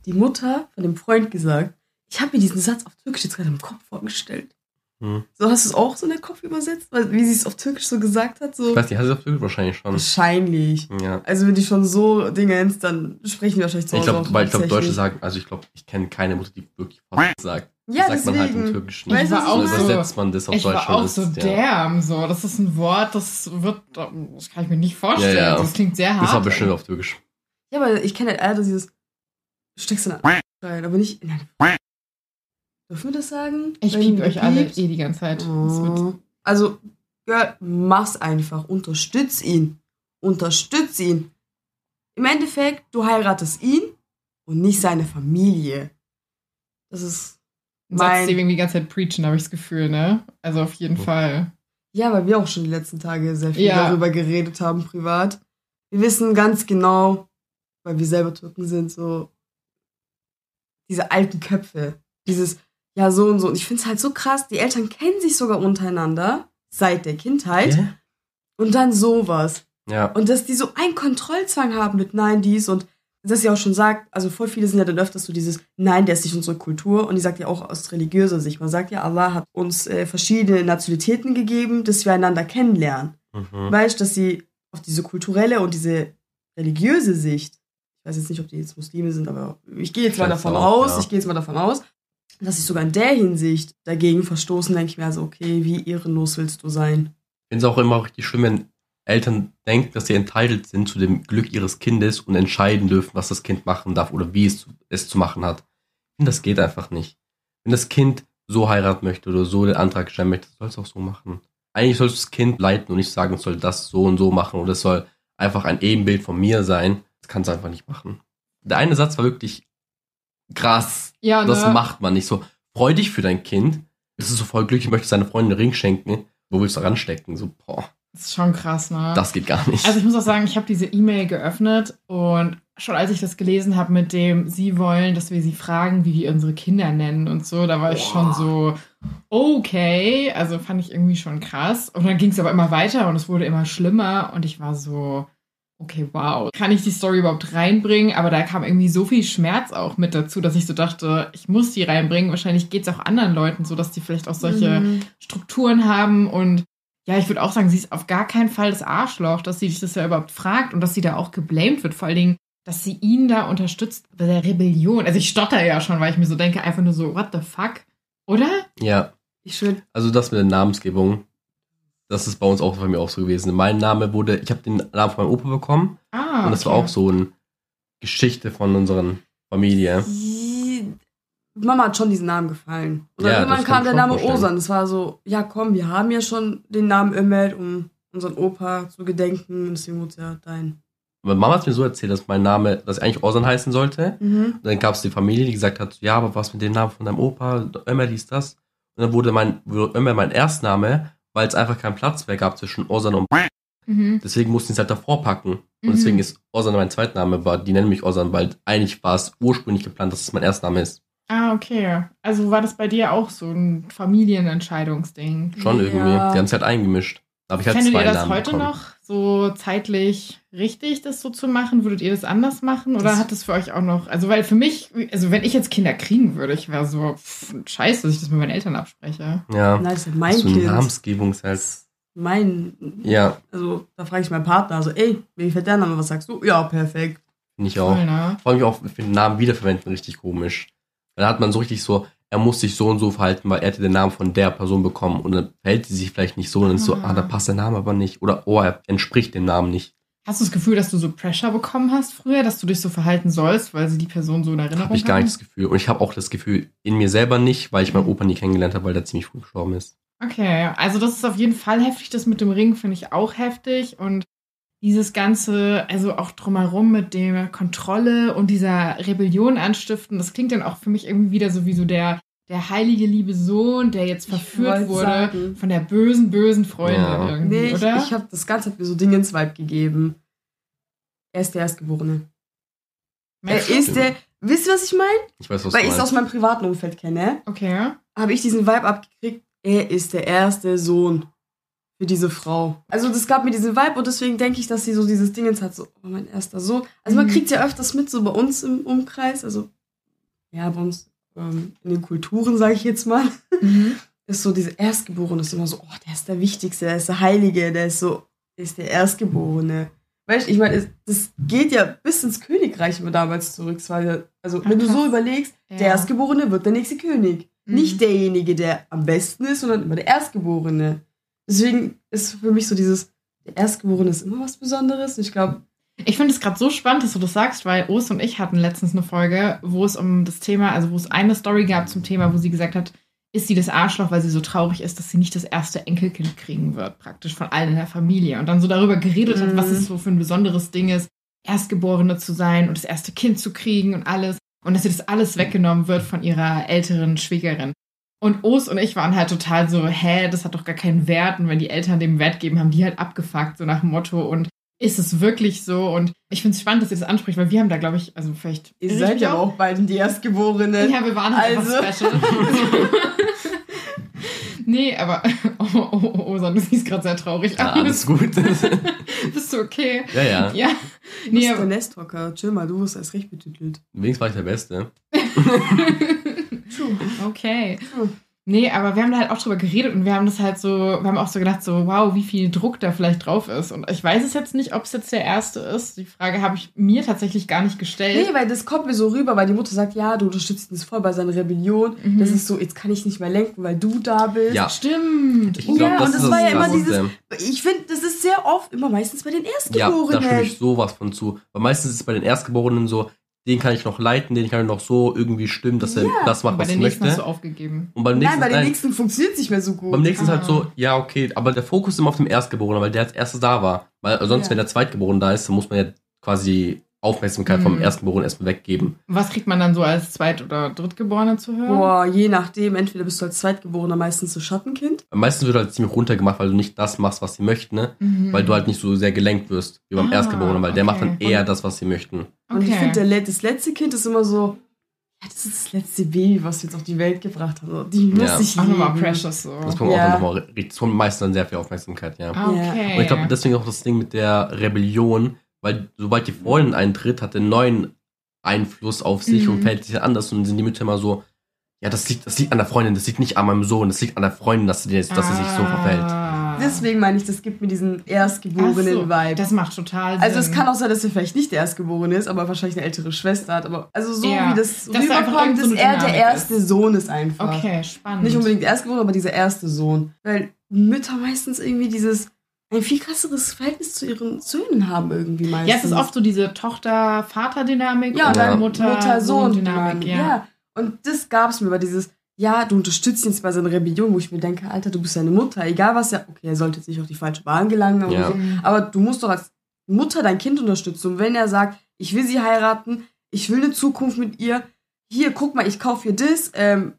S3: die Mutter von dem Freund gesagt. Ich habe mir diesen Satz auf Türkisch jetzt gerade im Kopf vorgestellt.
S2: Hm.
S3: So hast du es auch so in den Kopf übersetzt, weil, wie sie es auf Türkisch so gesagt hat? So
S2: Ich weiß nicht, hat sie auf Türkisch wahrscheinlich schon.
S3: wahrscheinlich.
S2: Ja.
S3: Also wenn die schon so Dingens, dann sprechen die wahrscheinlich zu
S2: Ich
S3: Hause
S2: glaube,
S3: auch
S2: weil ich glaube, Deutsche sagen, also ich glaube, ich kenne keine Mutter, die wirklich was sagt.
S3: Ja,
S2: das sagt man halt im
S3: deswegen.
S2: Türkisch
S3: Weißt
S2: nicht.
S3: du,
S1: war auch
S3: ich
S2: so übersetzt man das auf
S1: ich
S2: Deutsch
S1: war auch
S2: das
S1: so
S2: ist, ja.
S1: damn, so. Das ist ein Wort, das wird, das kann ich mir nicht vorstellen.
S2: Ja, ja.
S1: Das klingt sehr hart.
S2: Das war bestimmt auf Türkisch.
S3: Ja, aber ich kenne halt eher dieses, du steckst in eine rein, aber nicht in eine Dürfen wir das sagen?
S1: Ich
S3: Wenn
S1: piep euch alle eh die ganze Zeit.
S3: Oh. Also, Girl, mach's einfach. Unterstütz ihn. Unterstütz ihn. Im Endeffekt, du heiratest ihn und nicht seine Familie. Das ist
S1: ein Satz,
S3: mein.
S1: wir irgendwie die ganze Zeit preachen, habe ich das Gefühl, ne? Also auf jeden
S2: Oh.
S1: Fall.
S3: Ja, weil wir auch schon die letzten Tage sehr viel
S1: Ja.
S3: darüber geredet haben, privat. Wir wissen ganz genau, weil wir selber Türken sind, so diese alten Köpfe. Dieses, ja, so und so. Und ich finde es halt so krass, die Eltern kennen sich sogar untereinander seit der Kindheit.
S2: Ja?
S3: Und dann sowas.
S2: Ja.
S3: Und dass die so einen Kontrollzwang haben mit Nein, dies und dass sie auch schon sagt, also voll viele sind ja dann öfters so dieses Nein, der ist nicht unsere Kultur. Und die sagt ja auch aus religiöser Sicht. Man sagt ja, Allah hat uns äh, verschiedene Nationalitäten gegeben, dass wir einander kennenlernen.
S2: Mhm.
S3: Weißt du, dass sie auf diese kulturelle und diese religiöse Sicht, ich weiß jetzt nicht, ob die jetzt Muslime sind, aber ich gehe jetzt mal davon
S2: auch,
S3: aus,
S2: ja.
S3: ich gehe jetzt mal davon aus, dass sie sogar in der Hinsicht dagegen verstoßen, denke ich mir also, okay, wie ehrenlos willst du sein?
S2: Ich finde es auch immer richtig schlimm, wenn Eltern denken, dass sie entitled sind zu dem Glück ihres Kindes und entscheiden dürfen, was das Kind machen darf oder wie es, es zu machen hat. Ich finde, das geht einfach nicht. Wenn das Kind so heiraten möchte oder so den Antrag stellen möchte, soll es auch so machen. Eigentlich soll das Kind leiten und nicht sagen, es soll das so und so machen oder es soll einfach ein Ebenbild von mir sein. Das kann es einfach nicht machen. Der eine Satz war wirklich krass.
S1: Ja,
S2: Das
S1: ne?
S2: macht man nicht so. Freu dich für dein Kind. Es ist so voll glücklich, möchte seiner Freundin einen Ring schenken. Wo willst du ranstecken? So, boah,
S1: Das ist schon krass, ne?
S2: das geht gar nicht.
S1: Also ich muss auch sagen, ich habe diese E-Mail geöffnet und schon als ich das gelesen habe mit dem, sie wollen, dass wir sie fragen, wie wir unsere Kinder nennen und so, da war ich schon so, okay, also fand ich irgendwie schon krass. Und dann ging es aber immer weiter und es wurde immer schlimmer und ich war so, okay, wow, kann ich die Story überhaupt reinbringen? Aber da kam irgendwie so viel Schmerz auch mit dazu, dass ich so dachte, ich muss die reinbringen. Wahrscheinlich geht es auch anderen Leuten so, dass die vielleicht auch solche
S3: Mhm.
S1: Strukturen haben und ja, ich würde auch sagen, sie ist auf gar keinen Fall das Arschloch, dass sie sich das ja überhaupt fragt und dass sie da auch geblamed wird. Vor allen Dingen, dass sie ihn da unterstützt bei der Rebellion. Also ich stotter ja schon, weil ich mir so denke, einfach nur so, what the fuck? Oder?
S2: ja,
S3: Ich schwöre,
S2: also das mit der Namensgebung, das ist bei uns auch bei mir auch so gewesen. Mein Name wurde, ich habe den Namen von meinem Opa bekommen
S1: Ah.
S2: und das war
S1: okay.
S2: auch so eine Geschichte von unseren Familie.
S3: Die- Mama hat schon diesen Namen gefallen. Und dann
S2: Ja,
S3: irgendwann kam der Name
S2: vorstellen.
S3: Osan. Das war so, ja komm, wir haben ja schon den Namen Ömer, um unseren Opa zu gedenken. Und deswegen wurde es ja dein.
S2: Aber Mama hat mir so erzählt, dass mein Name, dass ich eigentlich Orsan heißen sollte.
S3: Mhm.
S2: Und dann gab es die Familie, die gesagt hat, ja, aber was mit dem Namen von deinem Opa, Ömer dies, das. Und dann wurde mein, wurde Ömer mein Erstname, weil es einfach keinen Platz mehr gab zwischen Orsan und
S1: Mhm.
S2: Deswegen mussten sie es halt davor packen. Und
S1: Mhm.
S2: deswegen ist Orsan mein Zweitname, war, die nennen mich Orsan, weil eigentlich war es ursprünglich geplant, dass es mein Erstname ist.
S1: Ah, okay. Also war das bei dir auch so ein Familienentscheidungsding?
S2: Schon
S3: Ja.
S2: irgendwie. Die haben es halt eingemischt. Da habe ich halt
S1: Fändet
S2: zwei
S1: ihr das
S2: Namen
S1: heute
S2: bekommen.
S1: noch so zeitlich richtig, das so zu machen? Würdet ihr das anders machen? Oder
S3: Das-
S1: hat das für euch auch noch, also weil für mich, also wenn ich jetzt Kinder kriegen würde, ich wäre so, pff, scheiße, dass ich das mit meinen Eltern abspreche.
S2: Ja.
S3: Nein, das ist mein
S2: so
S3: Kind.
S2: Namensgebung ist halt.
S3: Mein.
S2: Ja,
S3: Also, da frage ich meinen Partner, also, ey, wie gefällt der Name? Was sagst du? Ja, perfekt.
S2: finde ich auch.
S1: Voll, ne?
S2: Vor allem auch, ich finde Namen wiederverwenden richtig komisch. Dann hat man so richtig so, er muss sich so und so verhalten, weil er hätte den Namen von der Person bekommen und dann verhält sie sich vielleicht nicht so und dann ist so,
S1: Ah.
S2: ah, da passt der Name aber nicht. Oder, oh, er entspricht dem Namen nicht.
S1: Hast du das Gefühl, dass du so Pressure bekommen hast früher, dass du dich so verhalten sollst, weil sie die Person so in Erinnerung
S2: Habe ich gar nicht das Gefühl. Und ich habe auch das Gefühl in mir selber nicht, weil ich meinen Opa nie kennengelernt habe, weil der ziemlich früh gestorben ist.
S1: Okay, also das ist auf jeden Fall heftig. Das mit dem Ring finde ich auch heftig. Und dieses Ganze, also auch drumherum mit der Kontrolle und dieser Rebellion anstiften, das klingt dann auch für mich irgendwie wieder so wie so der, der heilige liebe Sohn, der jetzt
S3: Ich
S1: verführt wurde
S3: sagen.
S1: von der bösen, bösen Freundin
S2: Ja.
S1: irgendwie,
S3: Nee, ich,
S1: oder?
S3: ich habe das Ganze hat mir so Dingens Vibe gegeben. Er ist der Erstgeborene. Er ist der. Wisst ihr, was ich meine?
S2: Ich weiß, was
S3: Weil ich es aus meinem privaten Umfeld kenne,
S1: Okay.
S3: habe ich diesen Vibe abgekriegt. Er ist der erste Sohn. Für diese Frau. Also das gab mir diesen Vibe und deswegen denke ich, dass sie so dieses Ding jetzt hat, so, oh, mein erster Sohn. Also man
S1: Mhm.
S3: kriegt ja öfters mit, so bei uns im Umkreis, also ja, bei uns ähm, in den Kulturen, sage ich jetzt mal,
S1: Mhm. *laughs*
S3: ist so diese Erstgeborene ist immer so, oh, der ist der Wichtigste, der ist der Heilige, der ist so, der ist der Erstgeborene. Weißt du, ich meine, es- das geht ja bis ins Königreich immer damals zurück. Es war ja, also,
S1: Ach,
S3: wenn du so überlegst,
S1: Ja.
S3: der Erstgeborene wird der nächste König.
S1: Mhm.
S3: Nicht derjenige, der am besten ist, sondern immer der Erstgeborene. Deswegen ist für mich so dieses, der Erstgeborene ist immer was Besonderes. Und ich glaube,
S1: Ich finde es gerade so spannend, dass du das sagst, weil Os und ich hatten letztens eine Folge, wo es um das Thema, also wo es eine Story gab zum Thema, wo sie gesagt hat, ist sie das Arschloch, weil sie so traurig ist, dass sie nicht das erste Enkelkind kriegen wird, praktisch von allen in der Familie. Und dann so darüber geredet hat,
S3: Mhm.
S1: was es so für ein besonderes Ding ist, Erstgeborene zu sein und das erste Kind zu kriegen und alles. Und dass ihr das alles weggenommen wird von ihrer älteren Schwägerin. Und Os und ich waren halt total so, hä, das hat doch gar keinen Wert. Und wenn die Eltern dem Wert geben, haben die halt abgefuckt, so nach dem Motto. Und ist es wirklich so? Und ich finde es spannend, dass ihr das anspricht, weil wir haben da, glaube ich, also vielleicht.
S3: ihr seid ja
S1: auch?
S3: auch beiden die Erstgeborenen.
S1: Ja, wir waren halt
S3: Also.
S1: einfach special. *laughs* nee, aber. *laughs* Oh, oh, oh, oh, Son, du siehst gerade sehr traurig
S2: Ja,
S1: aus.
S2: alles gut. *laughs*
S1: Bist du okay?
S2: ja, ja.
S1: Ja.
S3: Du
S1: Nee,
S3: bist der
S1: aber,
S3: Nesthocker. Chill mal, du wirst erst recht betitelt.
S2: Wenigstens war ich der Beste.
S1: Okay. Nee, aber wir haben da halt auch drüber geredet und wir haben das halt so, wir haben auch so gedacht, so, wow, wie viel Druck da vielleicht drauf ist. Und ich weiß es jetzt nicht, ob es jetzt der erste ist. Die Frage habe ich mir tatsächlich gar nicht gestellt.
S3: Nee, weil das kommt mir so rüber, weil die Mutter sagt, ja, du unterstützt ihn voll bei seiner Rebellion.
S1: Mhm.
S3: Das ist so, jetzt kann ich nicht mehr lenken, weil du da bist.
S2: Ja.
S1: Stimmt.
S2: Ich
S3: Ja,
S2: glaube,
S3: und
S2: das
S3: das
S2: ist
S3: war ja
S2: das
S3: immer dieses- Ich finde, das ist sehr oft, immer meistens bei den
S2: Ja,
S3: Erstgeborenen.
S2: da stimme ich sowas von zu. Weil meistens ist es bei den Erstgeborenen so, den kann ich noch leiten, den kann ich noch so irgendwie stimmen, dass er
S3: Ja.
S2: das macht, was ich
S1: nächsten hast
S2: möchte.
S1: du aufgegeben.
S2: Und beim
S3: Nein,
S2: nächsten,
S3: bei den
S2: nein,
S3: nächsten funktioniert es nicht mehr so gut.
S2: beim nächsten ist halt
S1: Ah.
S2: so, ja, okay, aber der Fokus ist immer auf dem Erstgeborenen, weil der als erstes da war. Weil sonst,
S3: Ja.
S2: wenn der Zweitgeborene da ist, dann muss man ja quasi Aufmerksamkeit vom
S1: Mhm.
S2: Erstgeborenen erstmal weggeben.
S1: Was kriegt man dann so als Zweit- oder Drittgeborene zu hören?
S3: Boah, je nachdem, entweder bist du als Zweitgeborener meistens so Schattenkind.
S2: Meistens wird halt ziemlich runtergemacht, weil du nicht das machst, was sie möchten, ne?
S1: Mhm.
S2: Weil du halt nicht so sehr gelenkt wirst wie beim
S1: Ah,
S2: Erstgeborenen, weil der macht dann
S1: okay.
S2: eher das, was sie möchten.
S3: Und ich
S1: Okay.
S3: finde, das letzte Kind ist immer so, ja, das ist das letzte Baby, was wir jetzt auf die Welt gebracht haben. So, Die muss
S2: Ja.
S3: ich
S1: Auch
S3: lieben.
S1: nochmal precious so.
S2: Das kommt
S3: Ja.
S2: auch dann nochmal, das kommt meistens dann sehr viel Aufmerksamkeit, ja.
S1: Okay.
S2: Und ich glaube, deswegen auch das Ding mit der Rebellion, weil sobald die Freundin eintritt, hat der neuen Einfluss auf sich
S1: Mhm.
S2: und verhält sich anders und sind die Mütter immer so, ja, das liegt, das liegt an der Freundin, das liegt nicht an meinem Sohn, das liegt an der Freundin, dass sie, dass sie sich so verfällt.
S1: Ah.
S3: Deswegen meine ich, das gibt mir diesen
S1: Ach
S3: Erstgeborenen-Vibe.
S1: Das macht total Sinn.
S3: Also es kann auch sein, dass er vielleicht nicht der Erstgeborene ist, aber wahrscheinlich eine ältere Schwester hat. Aber also so
S1: Ja.
S3: wie das
S1: Dass da einfach
S3: rüberkommt,
S1: so
S3: dass er der erste
S1: ist.
S3: Sohn ist einfach.
S1: Okay, spannend.
S3: Nicht unbedingt der Erstgeborene, aber dieser erste Sohn. Weil Mütter meistens irgendwie dieses ein viel krasseres Verhältnis zu ihren Söhnen haben irgendwie meistens.
S1: Ja, es ist oft so diese Tochter-Vater-Dynamik
S3: ja, und
S1: oder Mutter-Sohn-Dynamik. Ja.
S3: Ja. Und das gab es mir bei dieses, ja, du unterstützt ihn jetzt bei seiner Rebellion, wo ich mir denke, Alter, du bist seine Mutter, egal was er, okay, er sollte jetzt nicht auf die falsche Bahn gelangen oder
S2: Ja.
S3: so, aber du musst doch als Mutter dein Kind unterstützen. Und wenn er sagt, ich will sie heiraten, ich will eine Zukunft mit ihr, hier, guck mal, ich kaufe ihr das, ähm,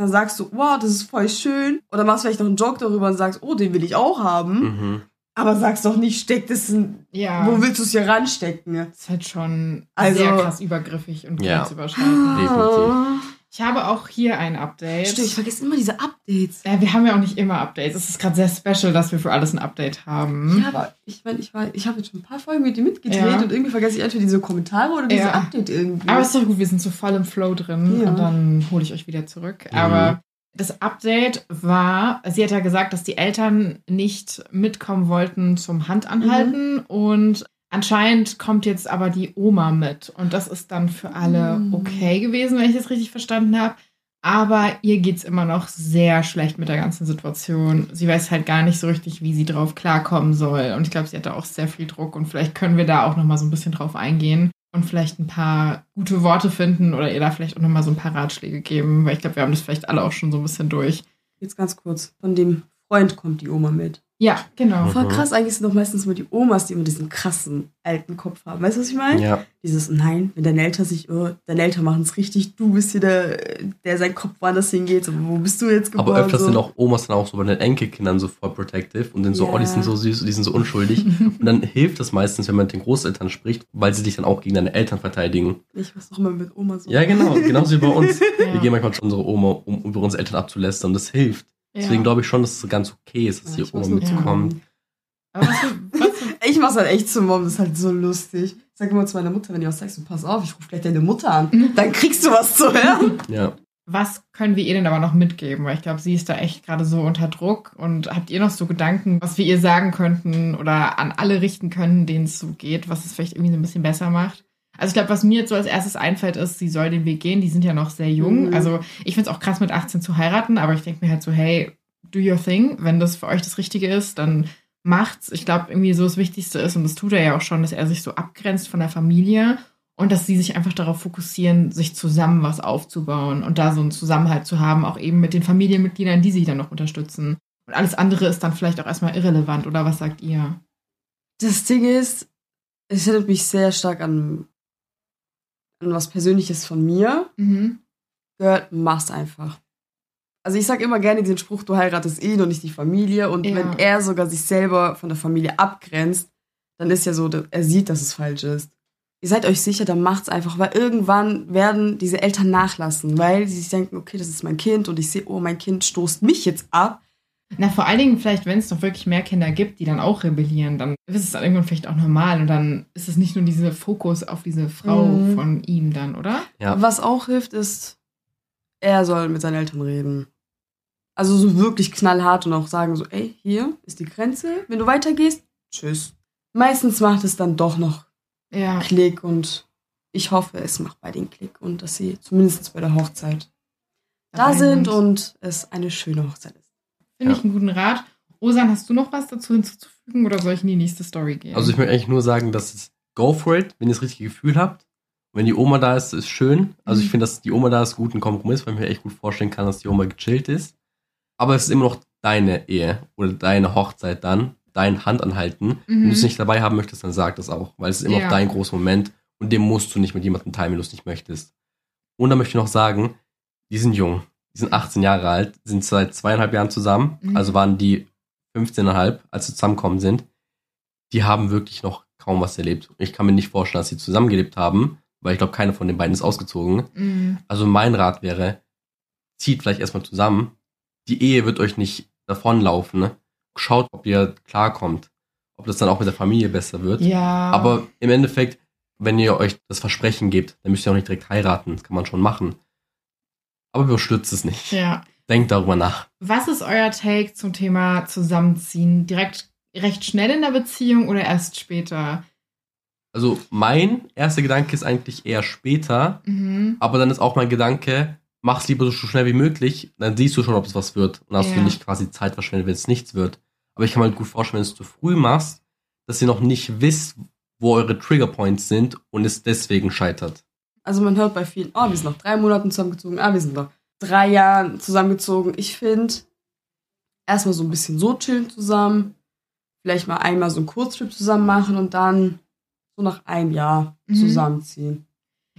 S3: dann sagst du, wow, das ist voll schön. Oder machst vielleicht noch einen Joke darüber und sagst, oh, den will ich auch haben.
S2: Mhm.
S3: Aber sagst doch nicht, steck das in,
S1: ja.
S3: wo willst du es hier ranstecken?
S1: Das ist halt schon
S3: Also-
S1: sehr krass übergriffig und
S2: Ja.
S1: grenzüberschreitend.
S2: Definitiv.
S1: Ich habe auch hier ein Update.
S3: Stimmt, ich vergesse immer diese Updates.
S1: Äh, wir haben ja auch nicht immer Updates. Es ist gerade sehr special, dass wir für alles ein Update haben.
S3: Ja, aber ich meine, ich, war- ich habe jetzt schon ein paar Folgen mit dir mitgedreht
S1: Ja.
S3: und irgendwie vergesse ich entweder diese Kommentare oder diese
S1: Ja.
S3: Update irgendwie.
S1: Aber ist doch gut, wir sind so voll im Flow drin
S3: Ja.
S1: und dann hole ich euch wieder zurück.
S2: Mhm.
S1: Aber das Update war, sie hat ja gesagt, dass die Eltern nicht mitkommen wollten zum Handanhalten
S3: Mhm.
S1: und anscheinend kommt jetzt aber die Oma mit und das ist dann für alle
S3: Mhm.
S1: okay gewesen, wenn ich das richtig verstanden habe. Aber ihr geht's immer noch sehr schlecht mit der ganzen Situation. Sie weiß halt gar nicht so richtig, wie sie drauf klarkommen soll. Und ich glaube, sie hat da auch sehr viel Druck. Und vielleicht können wir da auch noch mal so ein bisschen drauf eingehen und vielleicht ein paar gute Worte finden oder ihr da vielleicht auch noch mal so ein paar Ratschläge geben. Weil ich glaube, wir haben das vielleicht alle auch schon so ein bisschen durch.
S3: Jetzt ganz kurz. Von dem Freund kommt die Oma mit.
S1: Ja, genau.
S2: Mhm.
S3: Voll krass, eigentlich sind doch meistens immer die Omas, die immer diesen krassen alten Kopf haben. Weißt du, was ich meine?
S2: Ja.
S3: Dieses, nein, wenn deine Eltern sich, oh, deine Eltern machen es richtig, du bist hier der, der sein Kopf woanders hingeht. So, wo bist du jetzt geboren?
S2: Aber öfters
S3: so.
S2: sind auch Omas dann auch so bei den Enkelkindern so voll protective und sind so,
S3: Ja.
S2: oh, die sind so süß, die sind so unschuldig. *laughs* und dann hilft es meistens, wenn man mit den Großeltern spricht, weil sie dich dann auch gegen deine Eltern verteidigen.
S3: Ich weiß doch immer mit Oma so.
S2: Ja, genau, genauso wie bei uns. *laughs*
S1: Ja.
S2: Wir gehen manchmal zu unserer Oma, um über unsere Eltern abzulästern und das hilft. Deswegen glaube ich schon, dass es ganz okay ist, dass
S3: Ja,
S2: die Oma mitkommt.
S1: Aber was, für- *laughs* was, für-
S3: Ich mach's halt echt zum Mom, das ist halt so lustig. Ich sag immer zu meiner Mutter, wenn ihr was sagst, so pass auf, ich ruf gleich deine Mutter an. Dann kriegst du was zu hören. *laughs*
S2: Ja.
S1: was können wir ihr denn aber noch mitgeben? Weil ich glaube, sie ist da echt gerade so unter Druck. Und habt ihr noch so Gedanken, was wir ihr sagen könnten oder an alle richten können, denen es so geht, was es vielleicht irgendwie so ein bisschen besser macht? Also ich glaube, was mir jetzt so als erstes einfällt, ist, sie soll den Weg gehen. Die sind ja noch sehr jung.
S3: Mhm.
S1: Also ich finde es auch krass, mit 18 zu heiraten, aber ich denke mir halt so, hey, do your thing. Wenn das für euch das Richtige ist, dann macht's. Ich glaube, irgendwie so das Wichtigste ist, und das tut er ja auch schon, dass er sich so abgrenzt von der Familie und dass sie sich einfach darauf fokussieren, sich zusammen was aufzubauen und da so einen Zusammenhalt zu haben, auch eben mit den Familienmitgliedern, die sie dann noch unterstützen. Und alles andere ist dann vielleicht auch erstmal irrelevant, oder was sagt ihr?
S3: Das Ding ist, es erinnert mich sehr stark an, an was Persönliches von mir.
S1: Mhm.
S3: Girl, mach's einfach. Also ich sag immer gerne diesen Spruch, du heiratest ihn und nicht die Familie. Und
S1: Ja.
S3: wenn er sogar sich selber von der Familie abgrenzt, dann ist ja so, er sieht, dass es falsch ist. Ihr seid euch sicher, dann macht's einfach, weil irgendwann werden diese Eltern nachlassen, weil sie sich denken, okay, das ist mein Kind und ich sehe, oh, mein Kind stoßt mich jetzt ab.
S1: Na, vor allen Dingen vielleicht, wenn es noch wirklich mehr Kinder gibt, die dann auch rebellieren, dann ist es dann irgendwann vielleicht auch normal und dann ist es nicht nur dieser Fokus auf diese Frau
S3: Mhm.
S1: von ihm dann, oder?
S2: Ja.
S3: Was auch hilft, ist, er soll mit seinen Eltern reden. Also so wirklich knallhart und auch sagen so, ey, hier ist die Grenze. Wenn du weitergehst, tschüss. Meistens macht es dann doch noch
S1: Ja.
S3: Klick und ich hoffe, es macht bei den Klick und dass sie zumindest bei der Hochzeit da sind und es eine schöne Hochzeit ist.
S1: Finde
S2: Ja.
S1: ich einen guten Rat. Osan, hast du noch was dazu hinzuzufügen oder soll ich in die nächste Story gehen?
S2: Also ich möchte eigentlich nur sagen, dass es go for it, wenn ihr das richtige Gefühl habt. Wenn die Oma da ist, ist schön. Also ich
S1: Mhm.
S2: finde, dass die Oma da ist, gut ein Kompromiss, weil ich mir echt gut vorstellen kann, dass die Oma gechillt ist. Aber es ist immer noch deine Ehe oder deine Hochzeit dann, dein Handanhalten. Wenn du es nicht dabei haben möchtest, dann sag das auch, weil es ist immer
S1: Mhm. Ja.
S2: noch dein großer Moment und den musst du nicht mit jemandem teilen, wenn du es nicht möchtest. Und dann möchte ich noch sagen, die sind jung, die sind 18 Jahre alt, sind seit zweieinhalb Jahren zusammen,
S1: Mhm.
S2: also waren die 15,5, als sie zusammengekommen sind. Die haben wirklich noch kaum was erlebt. Ich kann mir nicht vorstellen, dass sie zusammengelebt haben, weil ich glaube, keiner von den beiden ist ausgezogen.
S1: Mhm.
S2: Also mein Rat wäre, zieht vielleicht erstmal zusammen. Die Ehe wird euch nicht davonlaufen. Ne? Schaut, ob ihr klarkommt. Ob das dann auch mit der Familie besser wird.
S1: Ja.
S2: Aber im Endeffekt, wenn ihr euch das Versprechen gebt, dann müsst ihr auch nicht direkt heiraten. Das kann man schon machen. Aber überstürzt es nicht.
S1: Ja.
S2: Denkt darüber nach.
S1: Was ist euer Take zum Thema Zusammenziehen? Direkt recht schnell in der Beziehung oder erst später?
S2: Also mein erster Gedanke ist eigentlich eher später.
S1: Mhm.
S2: Aber dann ist auch mein Gedanke, mach's lieber so schnell wie möglich. Dann siehst du schon, ob es was wird. Und hast
S1: Ja.
S2: du nicht quasi Zeit verschwendet, wenn es nichts wird. Aber ich kann mir halt gut vorstellen, wenn du es zu früh machst, dass ihr noch nicht wisst, wo eure Triggerpoints sind und es deswegen scheitert.
S3: Also man hört bei vielen, oh, wir sind nach drei Monaten zusammengezogen, ah, wir sind nach drei Jahren zusammengezogen. Ich finde, erstmal so ein bisschen so chillen zusammen, vielleicht mal einmal so einen Kurztrip zusammen machen und dann so nach einem Jahr
S1: Mhm.
S3: zusammenziehen.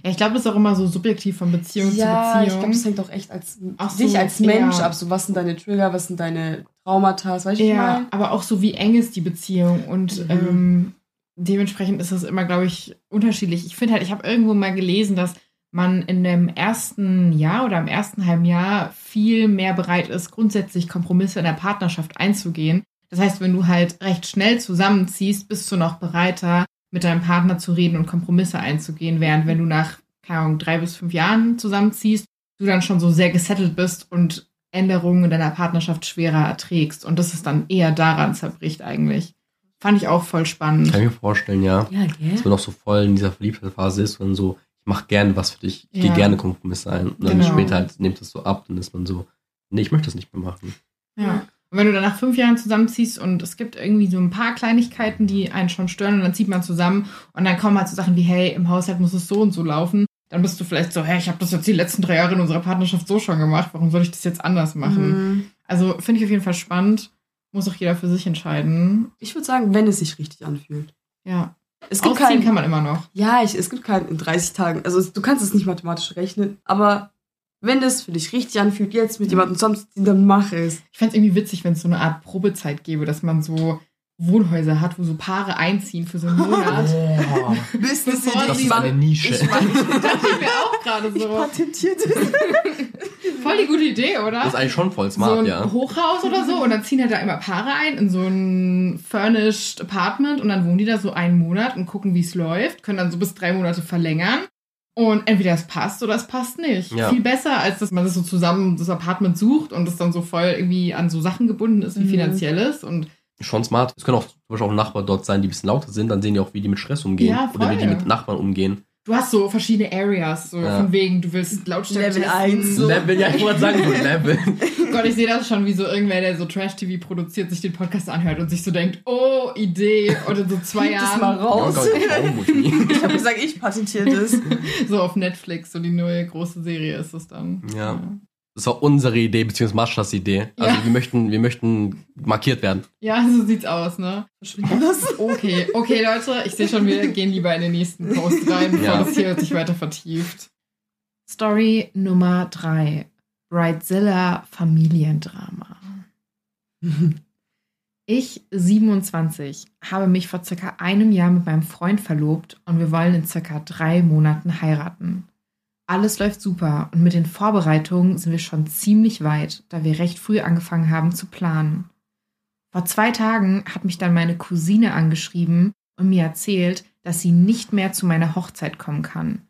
S1: Ja, ich glaube, das ist auch immer so subjektiv von Beziehung
S3: ja,
S1: zu
S3: ich
S1: Beziehung.
S3: glaube, das hängt auch echt als
S1: Ach
S3: dich
S1: so,
S3: als Mensch
S1: ja.
S3: ab. So, was sind deine Trigger, was sind deine Traumata, weißt du, was ich
S1: Ja,
S3: meine?
S1: aber auch so, wie eng ist die Beziehung und
S3: Mhm.
S1: ähm, dementsprechend ist das immer, glaube ich, unterschiedlich. Ich finde halt, ich habe irgendwo mal gelesen, dass man in dem ersten Jahr oder im ersten halben Jahr viel mehr bereit ist, grundsätzlich Kompromisse in der Partnerschaft einzugehen. Das heißt, wenn du halt recht schnell zusammenziehst, bist du noch bereiter, mit deinem Partner zu reden und Kompromisse einzugehen, während wenn du nach, keine Ahnung, drei bis fünf Jahren zusammenziehst, du dann schon so sehr gesettelt bist und Änderungen in deiner Partnerschaft schwerer erträgst und das ist dann eher daran zerbricht eigentlich. Fand ich auch voll spannend.
S2: Kann ich mir vorstellen, ja.
S3: Ja, gell?
S2: Dass man noch so voll in dieser Verliebtheitsphase ist und so, ich mache gerne was für dich, ich
S1: Ja.
S2: gehe gerne Kompromisse ein. Und dann
S1: Genau.
S2: später halt nimmt das so ab, dann ist man so, nee, ich möchte das nicht mehr machen.
S1: Ja. Und wenn du dann nach fünf Jahren zusammenziehst und es gibt irgendwie so ein paar Kleinigkeiten, die einen schon stören und dann zieht man zusammen und dann kommen halt so Sachen wie, hey, im Haushalt muss es so und so laufen, dann bist du vielleicht so, hey, ich habe das jetzt die letzten drei Jahre in unserer Partnerschaft so schon gemacht, warum soll ich das jetzt anders machen?
S3: Mhm.
S1: Also finde ich auf jeden Fall spannend. Muss auch jeder für sich entscheiden.
S3: Ich würde sagen, wenn es sich richtig anfühlt.
S1: Ja.
S3: Es gibt
S1: Ausziehen
S3: keinen,
S1: kann man immer noch.
S3: Ja, ich, es gibt keinen in 30 Tagen. Also du kannst es nicht mathematisch rechnen, aber wenn es für dich richtig anfühlt, jetzt mit jemandem zusammenzuziehen, dann mach es.
S1: Ich fände es irgendwie witzig, wenn es so eine Art Probezeit gäbe, dass man so Wohnhäuser hat, wo so Paare einziehen für so einen Monat. *laughs*
S2: Boah,
S3: Bis
S1: das ist
S2: eine Nische.
S3: Ich,
S1: Das dachte ich mir auch gerade
S3: ich
S1: so.
S3: patentiert es. *laughs*
S1: Voll die gute Idee, oder?
S2: Das ist eigentlich schon voll
S1: so
S2: smart,
S1: ein
S2: ja.
S1: Hochhaus oder so und dann ziehen halt da immer Paare ein in so ein furnished Apartment und dann wohnen die da so einen Monat und gucken, wie es läuft, können dann so bis drei Monate verlängern und entweder es passt oder es passt nicht.
S2: Ja.
S1: Viel besser, als dass man das so zusammen das Apartment sucht und es dann so voll irgendwie an so Sachen gebunden ist wie
S3: Mhm.
S1: finanzielles und
S2: Schon smart. Es können auch zum Beispiel auch Nachbarn dort sein, die ein bisschen lauter sind, dann sehen die auch, wie die mit Stress umgehen.
S1: Ja,
S2: oder wie die mit Nachbarn umgehen.
S1: Du hast so verschiedene Areas, so
S2: Ja.
S1: von wegen, du willst Lautstärke
S3: Level
S1: testen,
S3: eins,
S1: so.
S2: Level, ja, ich wollte sagen, so Level. *laughs*
S1: Gott, ich sehe das schon, wie so irgendwer, der so Trash-TV produziert, sich den Podcast anhört und sich so denkt, oh, Idee, und in so zwei
S3: Gib das
S1: Jahren
S3: mal raus.
S2: Ja.
S3: Ich *laughs* habe gesagt, ich patentiere das. *laughs*
S1: so auf Netflix, so die neue große Serie ist es dann.
S2: Ja. Das war unsere Idee, beziehungsweise Maschas Idee. Also
S1: Ja.
S2: wir möchten, wir möchten markiert werden.
S1: Ja, so sieht's aus, ne? Okay, okay, Leute, ich sehe schon, wir gehen lieber in den nächsten Post rein, bevor
S2: Ja.
S1: das hier sich weiter vertieft. Story Nummer drei: Bridezilla Familiendrama. Ich, 27, habe mich vor circa einem Jahr mit meinem Freund verlobt und wir wollen in circa drei Monaten heiraten. Alles läuft super und mit den Vorbereitungen sind wir schon ziemlich weit, da wir recht früh angefangen haben zu planen. Vor zwei Tagen hat mich dann meine Cousine angeschrieben und mir erzählt, dass sie nicht mehr zu meiner Hochzeit kommen kann.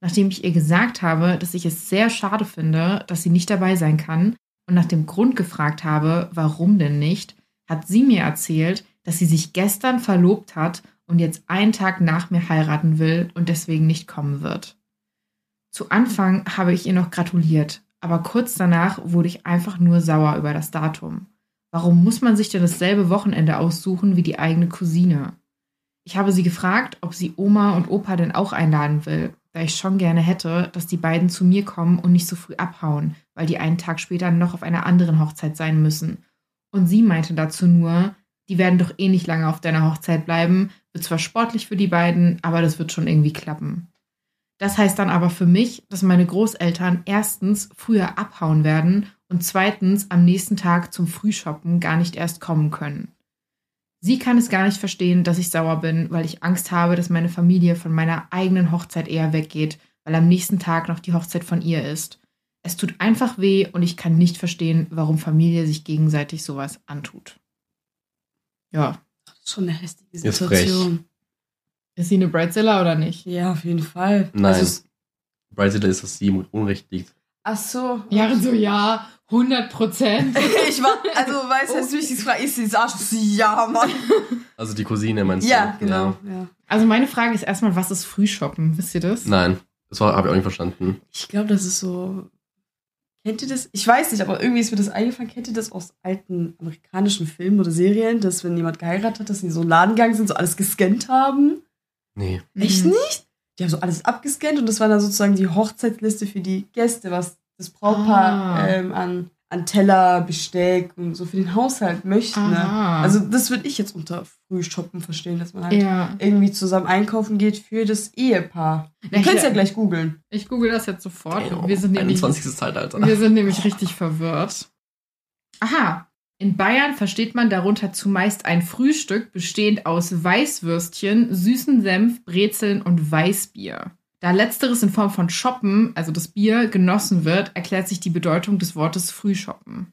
S1: Nachdem ich ihr gesagt habe, dass ich es sehr schade finde, dass sie nicht dabei sein kann und nach dem Grund gefragt habe, warum denn nicht, hat sie mir erzählt, dass sie sich gestern verlobt hat und jetzt einen Tag nach mir heiraten will und deswegen nicht kommen wird. Zu Anfang habe ich ihr noch gratuliert, aber kurz danach wurde ich einfach nur sauer über das Datum. Warum muss man sich denn dasselbe Wochenende aussuchen wie die eigene Cousine? Ich habe sie gefragt, ob sie Oma und Opa denn auch einladen will, da ich schon gerne hätte, dass die beiden zu mir kommen und nicht so früh abhauen, weil die einen Tag später noch auf einer anderen Hochzeit sein müssen. Und sie meinte dazu nur, die werden doch eh nicht lange auf deiner Hochzeit bleiben, wird zwar sportlich für die beiden, aber das wird schon irgendwie klappen. Das heißt dann aber für mich, dass meine Großeltern erstens früher abhauen werden und zweitens am nächsten Tag zum Frühshoppen gar nicht erst kommen können. Sie kann es gar nicht verstehen, dass ich sauer bin, weil ich Angst habe, dass meine Familie von meiner eigenen Hochzeit eher weggeht, weil am nächsten Tag noch die Hochzeit von ihr ist. Es tut einfach weh und ich kann nicht verstehen, warum Familie sich gegenseitig sowas antut. Ja.
S3: Das ist schon eine hässliche
S2: Ist
S3: Situation.
S1: Ist sie eine Bridezilla oder nicht?
S3: Ja, auf jeden Fall.
S2: Nein.
S3: Also,
S2: Bridezilla ist, dass sie im Unrecht liegt.
S3: ach so.
S1: Ja, so ja, 100 Prozent. *laughs*
S3: ich war, also, weißt du, als du mich diese Frage ist, sie Arsch. Ja, Mann.
S2: Also die Cousine meinst
S3: Ja,
S2: du?
S3: genau. Ja.
S1: Also meine Frage ist erstmal, was ist Frühshoppen? Wisst ihr das?
S2: Nein, das habe ich auch nicht verstanden.
S3: Ich glaube, das ist so. Kennt ihr das? Ich weiß nicht, aber irgendwie ist mir das eingefallen. Kennt ihr das aus alten amerikanischen Filmen oder Serien, dass wenn jemand geheiratet hat, dass sie in so einen Laden gegangen sind, so alles gescannt haben?
S2: Nee.
S3: Echt
S1: Mhm.
S3: nicht? Die haben so alles abgescannt und das war dann sozusagen die Hochzeitsliste für die Gäste, was das Brautpaar
S1: Ah.
S3: ähm, an, an Teller, Besteck und so für den Haushalt möchte. Ne? Also das würde ich jetzt unter Frühshoppen verstehen, dass man halt
S1: ja.
S3: irgendwie zusammen einkaufen geht für das Ehepaar. Du könntest
S1: ich-
S3: ja gleich googeln.
S1: Ich google das jetzt sofort.
S2: Oh,
S1: wir, sind nämlich,
S2: 21. Zeitalter.
S1: wir sind nämlich richtig verwirrt. Aha. In Bayern versteht man darunter zumeist ein Frühstück bestehend aus Weißwürstchen, süßen Senf, Brezeln und Weißbier. Da letzteres in Form von Shoppen, also das Bier, genossen wird, erklärt sich die Bedeutung des Wortes Frühshoppen.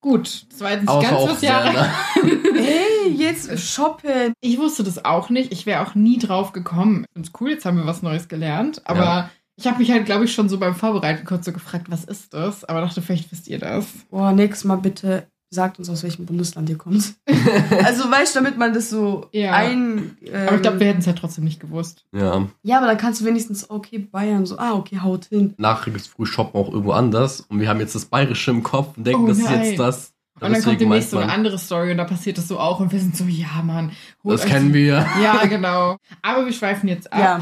S1: Gut, das war jetzt nicht
S2: war
S1: ganz
S2: auch
S1: was Jahre.
S2: ne? *laughs*
S3: Hey, jetzt shoppen.
S1: Ich wusste das auch nicht. Ich wäre auch nie drauf gekommen. Ich finde es cool, jetzt haben wir was Neues gelernt. Aber
S2: Ja.
S1: ich habe mich halt, glaube ich, schon so beim Vorbereiten kurz so gefragt, was ist das? Aber dachte, vielleicht wisst ihr das.
S3: Boah, nächstes Mal bitte sagt uns, aus welchem Bundesland ihr kommt. *laughs* also weißt du, damit man das so
S1: Ja.
S3: ein. Ähm,
S1: Aber ich glaube, wir hätten es halt trotzdem nicht gewusst.
S2: Ja.
S3: ja, aber dann kannst du wenigstens, okay, Bayern, so, ah, okay, haut hin.
S2: Nachher gibt es früh shoppen auch irgendwo anders. Und wir haben jetzt das Bayerische im Kopf und denken,
S1: Oh
S2: das ist jetzt das.
S1: Und dann kommt demnächst so eine andere Story und da passiert das so auch und wir sind so, ja, Mann.
S2: Das
S1: euch-
S2: kennen wir.
S1: Ja, *laughs* genau. Aber wir schweifen jetzt ab.
S3: Ja.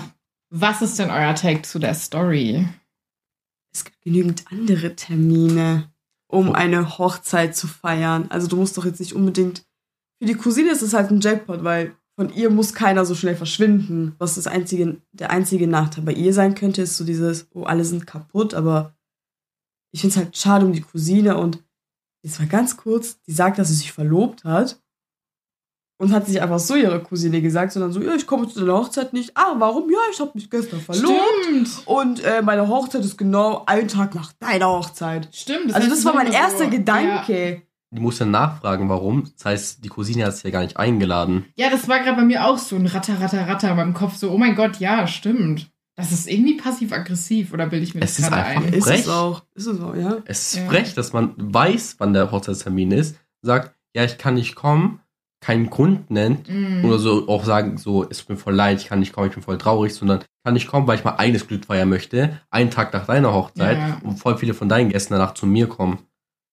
S1: Was ist denn euer Take zu der Story?
S3: Es gibt genügend andere Termine, um eine Hochzeit zu feiern. Also du musst doch jetzt nicht unbedingt. Für die Cousine ist es halt ein Jackpot, weil von ihr muss keiner so schnell verschwinden. Was das einzige, der einzige Nachteil bei ihr sein könnte, ist so dieses, oh, alle sind kaputt, aber ich finde es halt schade um die Cousine und jetzt mal ganz kurz, die sagt, dass sie sich verlobt hat. Und hat sich einfach so ihrer Cousine gesagt, sondern so, ja, ich komme zu deiner Hochzeit nicht. Ah, warum? Ja, ich habe mich gestern verlobt.
S1: Stimmt.
S3: Und äh, meine Hochzeit ist genau ein Tag nach deiner Hochzeit.
S1: Stimmt.
S3: also
S1: heißt,
S3: das war mein erster
S1: so-
S3: Gedanke.
S2: Die muss dann nachfragen, warum. Das heißt, die Cousine hat es ja gar nicht eingeladen.
S1: Ja, das war gerade bei mir auch so ein Ratter, Ratter, Ratter in meinem Kopf. So, oh mein Gott, ja, stimmt. Das ist irgendwie passiv-aggressiv, oder bilde ich mir das
S2: Es ist
S1: gerade
S2: einfach
S1: ein?
S3: Ist
S2: Frech.
S3: es auch. Ist es auch, ja.
S2: Es ist
S1: Ja.
S2: frech, dass man weiß, wann der Hochzeitstermin ist, sagt, ja, ich kann nicht kommen, keinen Grund nennt
S1: Mm.
S2: oder so auch sagen, so, es tut mir voll leid, ich kann nicht kommen, ich bin voll traurig, sondern kann nicht kommen, weil ich mein eigenes Glück feiern möchte, einen Tag nach deiner Hochzeit
S1: Ja.
S2: und voll viele von deinen Gästen danach zu mir kommen.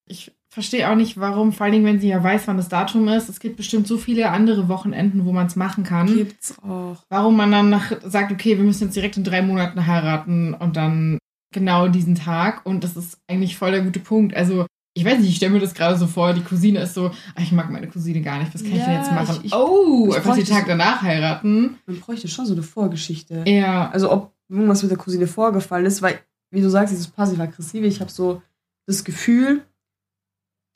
S1: Ich verstehe auch nicht, warum, vor allen Dingen, wenn sie ja weiß, wann das Datum ist. Es gibt bestimmt so viele andere Wochenenden, wo man es machen kann.
S3: Gibt's auch.
S1: Warum man dann nach, sagt, okay, wir müssen jetzt direkt in drei Monaten heiraten und dann genau diesen Tag. Und das ist eigentlich voll der gute Punkt. Also, ich weiß nicht, ich stelle mir das gerade so vor, die Cousine ist so, ah, ich mag meine Cousine gar nicht, was kann ich denn
S3: Ja,
S1: jetzt machen?
S3: ich- ich-
S1: oh,
S3: ich
S1: einfach den Tag danach heiraten.
S3: Man bräuchte schon so eine Vorgeschichte.
S1: Ja.
S3: Also ob irgendwas mit der Cousine vorgefallen ist, weil, wie du sagst, dieses passiv-aggressive, ich habe so das Gefühl,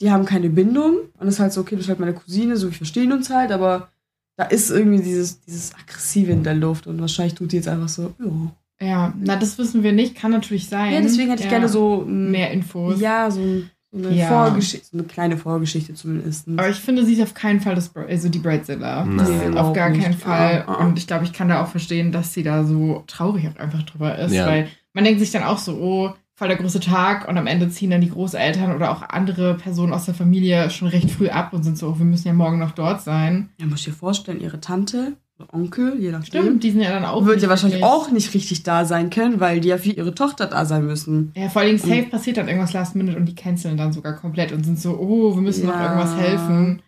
S3: die haben keine Bindung und es ist halt so, okay, du bist halt meine Cousine, so wir verstehen uns halt, aber da ist irgendwie dieses, dieses Aggressive in der Luft und wahrscheinlich tut die jetzt einfach so, ja.
S1: Ja, na, das wissen wir nicht, kann natürlich sein.
S3: Ja, deswegen hätte ich
S1: Ja.
S3: gerne so mm,
S1: mehr Infos.
S3: Ja, so, ein- eine
S1: Ja.
S3: Vorgeschichte, so eine kleine Vorgeschichte zumindest.
S1: Aber ich finde, sie ist auf keinen Fall das, also die Bridezilla.
S2: Nein.
S1: Das
S3: Nee,
S1: ist auf gar
S3: nicht.
S1: keinen Fall.
S3: Ah, ah.
S1: Und ich glaube, ich kann da auch verstehen, dass sie da so traurig auch einfach drüber ist.
S2: Ja.
S1: Weil man denkt sich dann auch so, oh, voll der große Tag und am Ende ziehen dann die Großeltern oder auch andere Personen aus der Familie schon recht früh ab und sind so, oh, wir müssen ja morgen noch dort sein.
S3: ja, muss ich dir vorstellen, ihre Tante Onkel, je nachdem,
S1: Stimmt, die sind ja dann auch.
S3: wird ja wahrscheinlich
S1: wirklich-
S3: auch nicht richtig da sein können, weil die ja für ihre Tochter da sein müssen.
S1: Ja, vor allem safe passiert dann irgendwas last minute und die canceln dann sogar komplett und sind so, oh, wir müssen noch
S3: Ja.
S1: irgendwas helfen.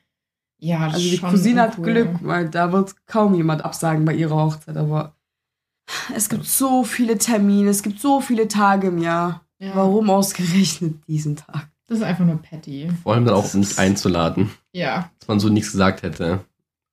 S1: Ja, das
S3: Also
S1: ist
S3: die
S1: schon
S3: Cousine hat. Glück, weil da wird kaum jemand absagen bei ihrer Hochzeit, aber es gibt so viele Termine, es gibt so viele Tage im Jahr.
S1: Ja.
S3: Warum ausgerechnet diesen Tag?
S1: Das ist einfach nur petty.
S2: Vor allem dann auch
S3: Das
S2: nicht einzuladen,
S1: Ja.
S2: dass man so nichts gesagt hätte.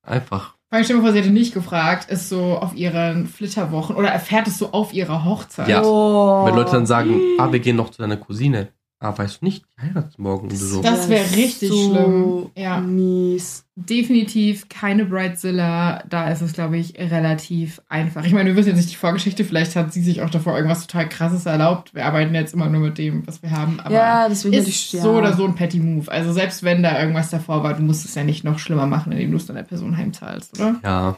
S2: Einfach.
S1: Vor allem, stell vor, sie hätte nicht gefragt, ist so auf ihren Flitterwochen oder erfährt es so auf ihrer Hochzeit.
S2: Ja.
S3: Oh.
S2: Wenn Leute dann sagen, ah, wir gehen noch zu deiner Cousine. Ah, weißt du nicht, die heiratet morgen. Und du so,
S1: Das wär richtig schlimm. Ja.
S3: Mies.
S1: Definitiv keine Bridezilla. Da ist es, glaube ich, relativ einfach. Ich meine, wir wissen jetzt nicht die Vorgeschichte. Vielleicht hat sie sich auch davor irgendwas total Krasses erlaubt. Wir arbeiten jetzt immer nur mit dem, was wir haben. Aber
S3: ja, deswegen hätte
S1: ist
S3: ich
S1: so
S3: ja.
S1: oder so ein Petty Move. Also selbst wenn da irgendwas davor war, du musst es ja nicht noch schlimmer machen, indem du es dann der Person heimzahlst, oder?
S2: Ja.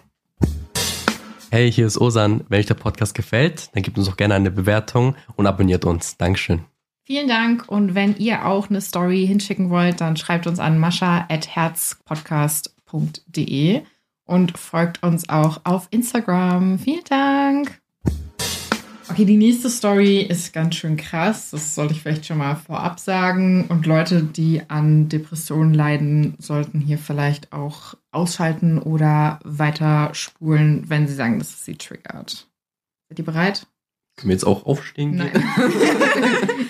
S2: Hey, hier ist Osan. Wenn euch der Podcast gefällt, dann gebt uns auch gerne eine Bewertung und abonniert uns. Dankeschön.
S1: Vielen Dank. Und wenn ihr auch eine Story hinschicken wollt, dann schreibt uns an mascha.herzpodcast.de und folgt uns auch auf Instagram. Vielen Dank. Okay, die nächste Story ist ganz schön krass. Das sollte ich vielleicht schon mal vorab sagen. Und Leute, die an Depressionen leiden, sollten hier vielleicht auch ausschalten oder weiterspulen, wenn sie sagen, dass es sie triggert. Seid ihr bereit?
S2: Können wir jetzt auch aufstehen?
S1: Nein. *laughs*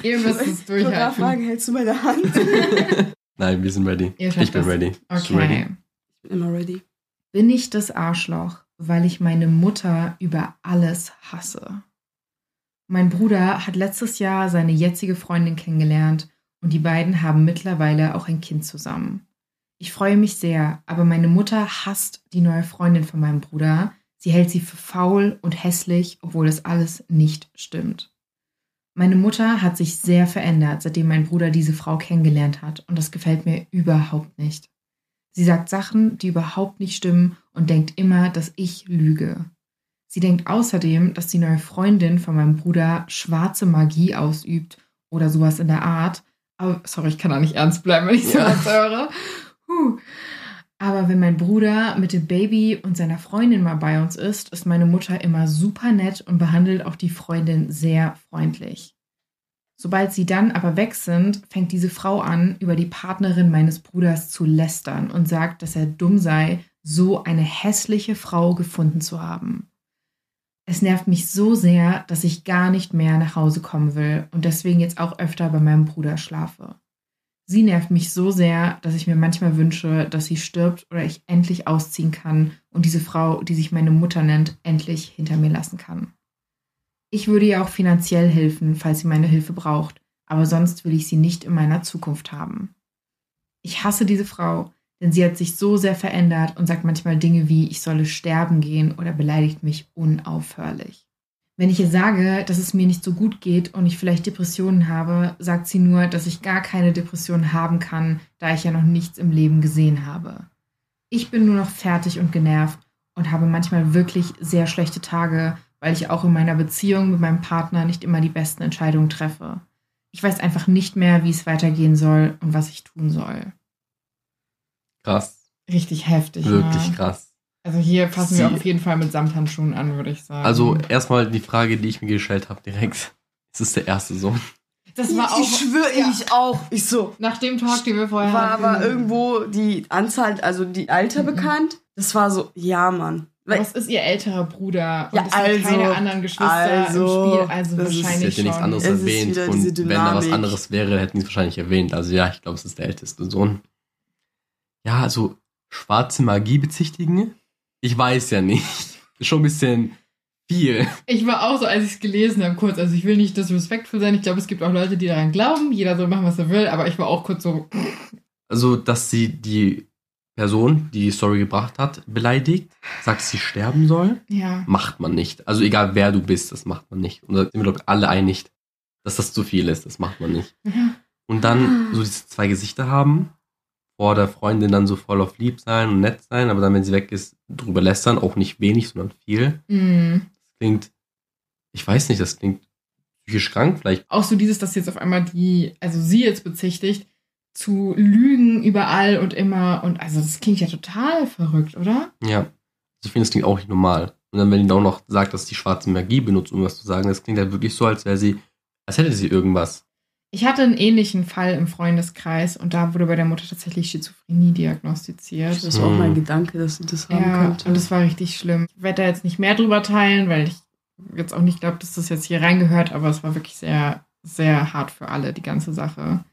S1: ihr müsst es durchhalten.
S3: fragen, hältst du meine Hand? *laughs*
S2: Nein, wir sind ready. Ich bin
S1: das.
S2: ready.
S1: Okay.
S2: ready?
S3: Ich bin immer ready.
S1: Bin ich das Arschloch, weil ich meine Mutter über alles hasse? Mein Bruder hat letztes Jahr seine jetzige Freundin kennengelernt und die beiden haben mittlerweile auch ein Kind zusammen. Ich freue mich sehr, aber meine Mutter hasst die neue Freundin von meinem Bruder. Sie hält sie für faul und hässlich, obwohl das alles nicht stimmt. Meine Mutter hat sich sehr verändert, seitdem mein Bruder diese Frau kennengelernt hat und das gefällt mir überhaupt nicht. Sie sagt Sachen, die überhaupt nicht stimmen und denkt immer, dass ich lüge. Sie denkt außerdem, dass die neue Freundin von meinem Bruder schwarze Magie ausübt oder sowas in der Art. Aber, sorry, ich kann da nicht ernst bleiben, wenn ich
S2: Ja.
S1: sowas höre. Huh. Aber wenn mein Bruder mit dem Baby und seiner Freundin mal bei uns ist, ist meine Mutter immer super nett und behandelt auch die Freundin sehr freundlich. Sobald sie dann aber weg sind, fängt diese Frau an, über die Partnerin meines Bruders zu lästern und sagt, dass er dumm sei, so eine hässliche Frau gefunden zu haben. Es nervt mich so sehr, dass ich gar nicht mehr nach Hause kommen will und deswegen jetzt auch öfter bei meinem Bruder schlafe. Sie nervt mich so sehr, dass ich mir manchmal wünsche, dass sie stirbt oder ich endlich ausziehen kann und diese Frau, die sich meine Mutter nennt, endlich hinter mir lassen kann. Ich würde ihr auch finanziell helfen, falls sie meine Hilfe braucht, aber sonst will ich sie nicht in meiner Zukunft haben. Ich hasse diese Frau. denn sie hat sich so sehr verändert und sagt manchmal Dinge wie, ich solle sterben gehen oder beleidigt mich unaufhörlich. Wenn ich ihr sage, dass es mir nicht so gut geht und ich vielleicht Depressionen habe, sagt sie nur, dass ich gar keine Depressionen haben kann, da ich ja noch nichts im Leben gesehen habe. Ich bin nur noch fertig und genervt und habe manchmal wirklich sehr schlechte Tage, weil ich auch in meiner Beziehung mit meinem Partner nicht immer die besten Entscheidungen treffe. Ich weiß einfach nicht mehr, wie es weitergehen soll und was ich tun soll.
S2: Krass.
S1: Richtig heftig.
S2: Wirklich
S1: ne?
S2: krass.
S1: Also hier passen wir
S2: Sie-
S1: auf jeden Fall mit Samthandschuhen an, würde ich sagen.
S2: Also erstmal die Frage, die ich mir gestellt habe direkt. Es ist der erste Sohn.
S1: das war auch.
S3: ich schwöre,
S1: ja,
S3: ich auch. Ich so.
S1: Nach dem Talk, den wir vorher
S3: War
S1: hatten.
S3: aber irgendwo die Anzahl, also die Alter
S1: Mhm.
S3: bekannt. Das war so, ja, Mann. Weil,
S1: Das ist ihr älterer Bruder. Und
S3: Ja,
S1: es sind
S3: also,
S1: keine anderen Geschwister
S3: also,
S1: im Spiel. Also
S3: das ist-
S1: wahrscheinlich
S2: hätte nichts
S1: schon.
S2: anderes
S3: Es ist
S2: erwähnt. Und wenn da was anderes wäre, hätten sie es wahrscheinlich erwähnt. Also ja, ich glaube, es ist der älteste Sohn. Ja, also schwarze Magie bezichtigen? Ich weiß ja nicht. Schon ein bisschen viel.
S1: Ich war auch so, als ich es gelesen habe, kurz. Also ich will nicht disrespectful sein. Ich glaube, es gibt auch Leute, die daran glauben. Jeder soll machen, was er will. Aber ich war auch kurz so.
S2: Also, dass sie die Person, die die Story gebracht hat, beleidigt, sagt, sie sterben soll,
S1: Ja.
S2: macht man nicht. Also egal wer du bist, das macht man nicht. Und da sind wir doch alle einig, dass das zu viel ist. Das macht man nicht. Und dann so diese zwei Gesichter haben, vor der Freundin dann so voll auf lieb sein und nett sein, aber dann, wenn sie weg ist, drüber lästern, auch nicht wenig, sondern viel.
S1: Mhm.
S2: Das klingt, ich weiß nicht, das klingt psychisch krank vielleicht.
S1: Auch so dieses, dass jetzt auf einmal die, also sie jetzt bezichtigt, zu lügen überall und immer. Und also das klingt ja total verrückt, oder?
S2: Ja. Also ich finde, das klingt auch nicht normal. Und dann, wenn die auch noch sagt, dass die schwarze Magie benutzt, um was zu sagen, das klingt halt wirklich so, als wäre sie, als hätte sie irgendwas.
S1: Ich hatte einen ähnlichen Fall im Freundeskreis und da wurde bei der Mutter tatsächlich Schizophrenie diagnostiziert.
S3: das war auch mein
S2: Hm.
S3: Gedanke, dass sie das haben
S1: Ja,
S3: könnte.
S1: und das war richtig schlimm. Ich werde da jetzt nicht mehr drüber teilen, weil ich jetzt auch nicht glaube, dass das jetzt hier reingehört, aber es war wirklich sehr, sehr hart für alle, die ganze Sache.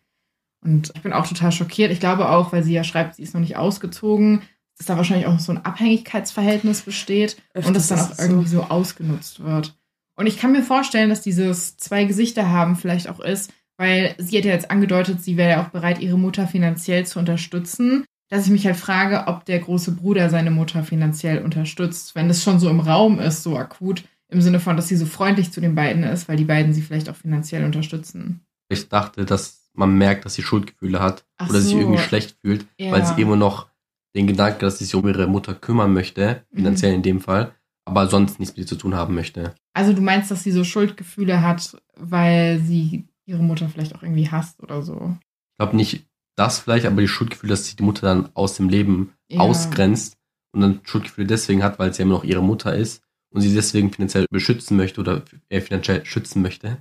S1: Und ich bin auch total schockiert. Ich glaube auch, weil sie ja schreibt, sie ist noch nicht ausgezogen, dass da wahrscheinlich auch so ein Abhängigkeitsverhältnis besteht und das
S3: Öfters
S1: dann auch irgendwie so ausgenutzt wird. Und ich kann mir vorstellen, dass dieses zwei Gesichter haben vielleicht auch ist, weil sie hat ja jetzt angedeutet, sie wäre ja auch bereit, ihre Mutter finanziell zu unterstützen. Dass ich mich halt frage, ob der große Bruder seine Mutter finanziell unterstützt, wenn es schon so im Raum ist, so akut, im Sinne von, dass sie so freundlich zu den beiden ist, weil die beiden sie vielleicht auch finanziell unterstützen.
S2: Ich dachte, dass man merkt, dass sie Schuldgefühle hat
S1: Ach
S2: oder sich
S1: so.
S2: irgendwie schlecht fühlt,
S1: Ja.
S2: weil sie immer noch den Gedanken, dass sie sich um ihre Mutter kümmern möchte,
S1: Mhm.
S2: finanziell in dem Fall, aber sonst nichts mit ihr zu tun haben möchte.
S1: Also du meinst, dass sie so Schuldgefühle hat, weil sie ihre Mutter vielleicht auch irgendwie hasst oder so.
S2: Ich glaube nicht das vielleicht, aber die Schuldgefühle, dass sie die Mutter dann aus dem Leben
S1: Ja.
S2: ausgrenzt und dann Schuldgefühle deswegen hat, weil sie ja immer noch ihre Mutter ist und sie deswegen finanziell beschützen möchte oder äh, finanziell schützen möchte.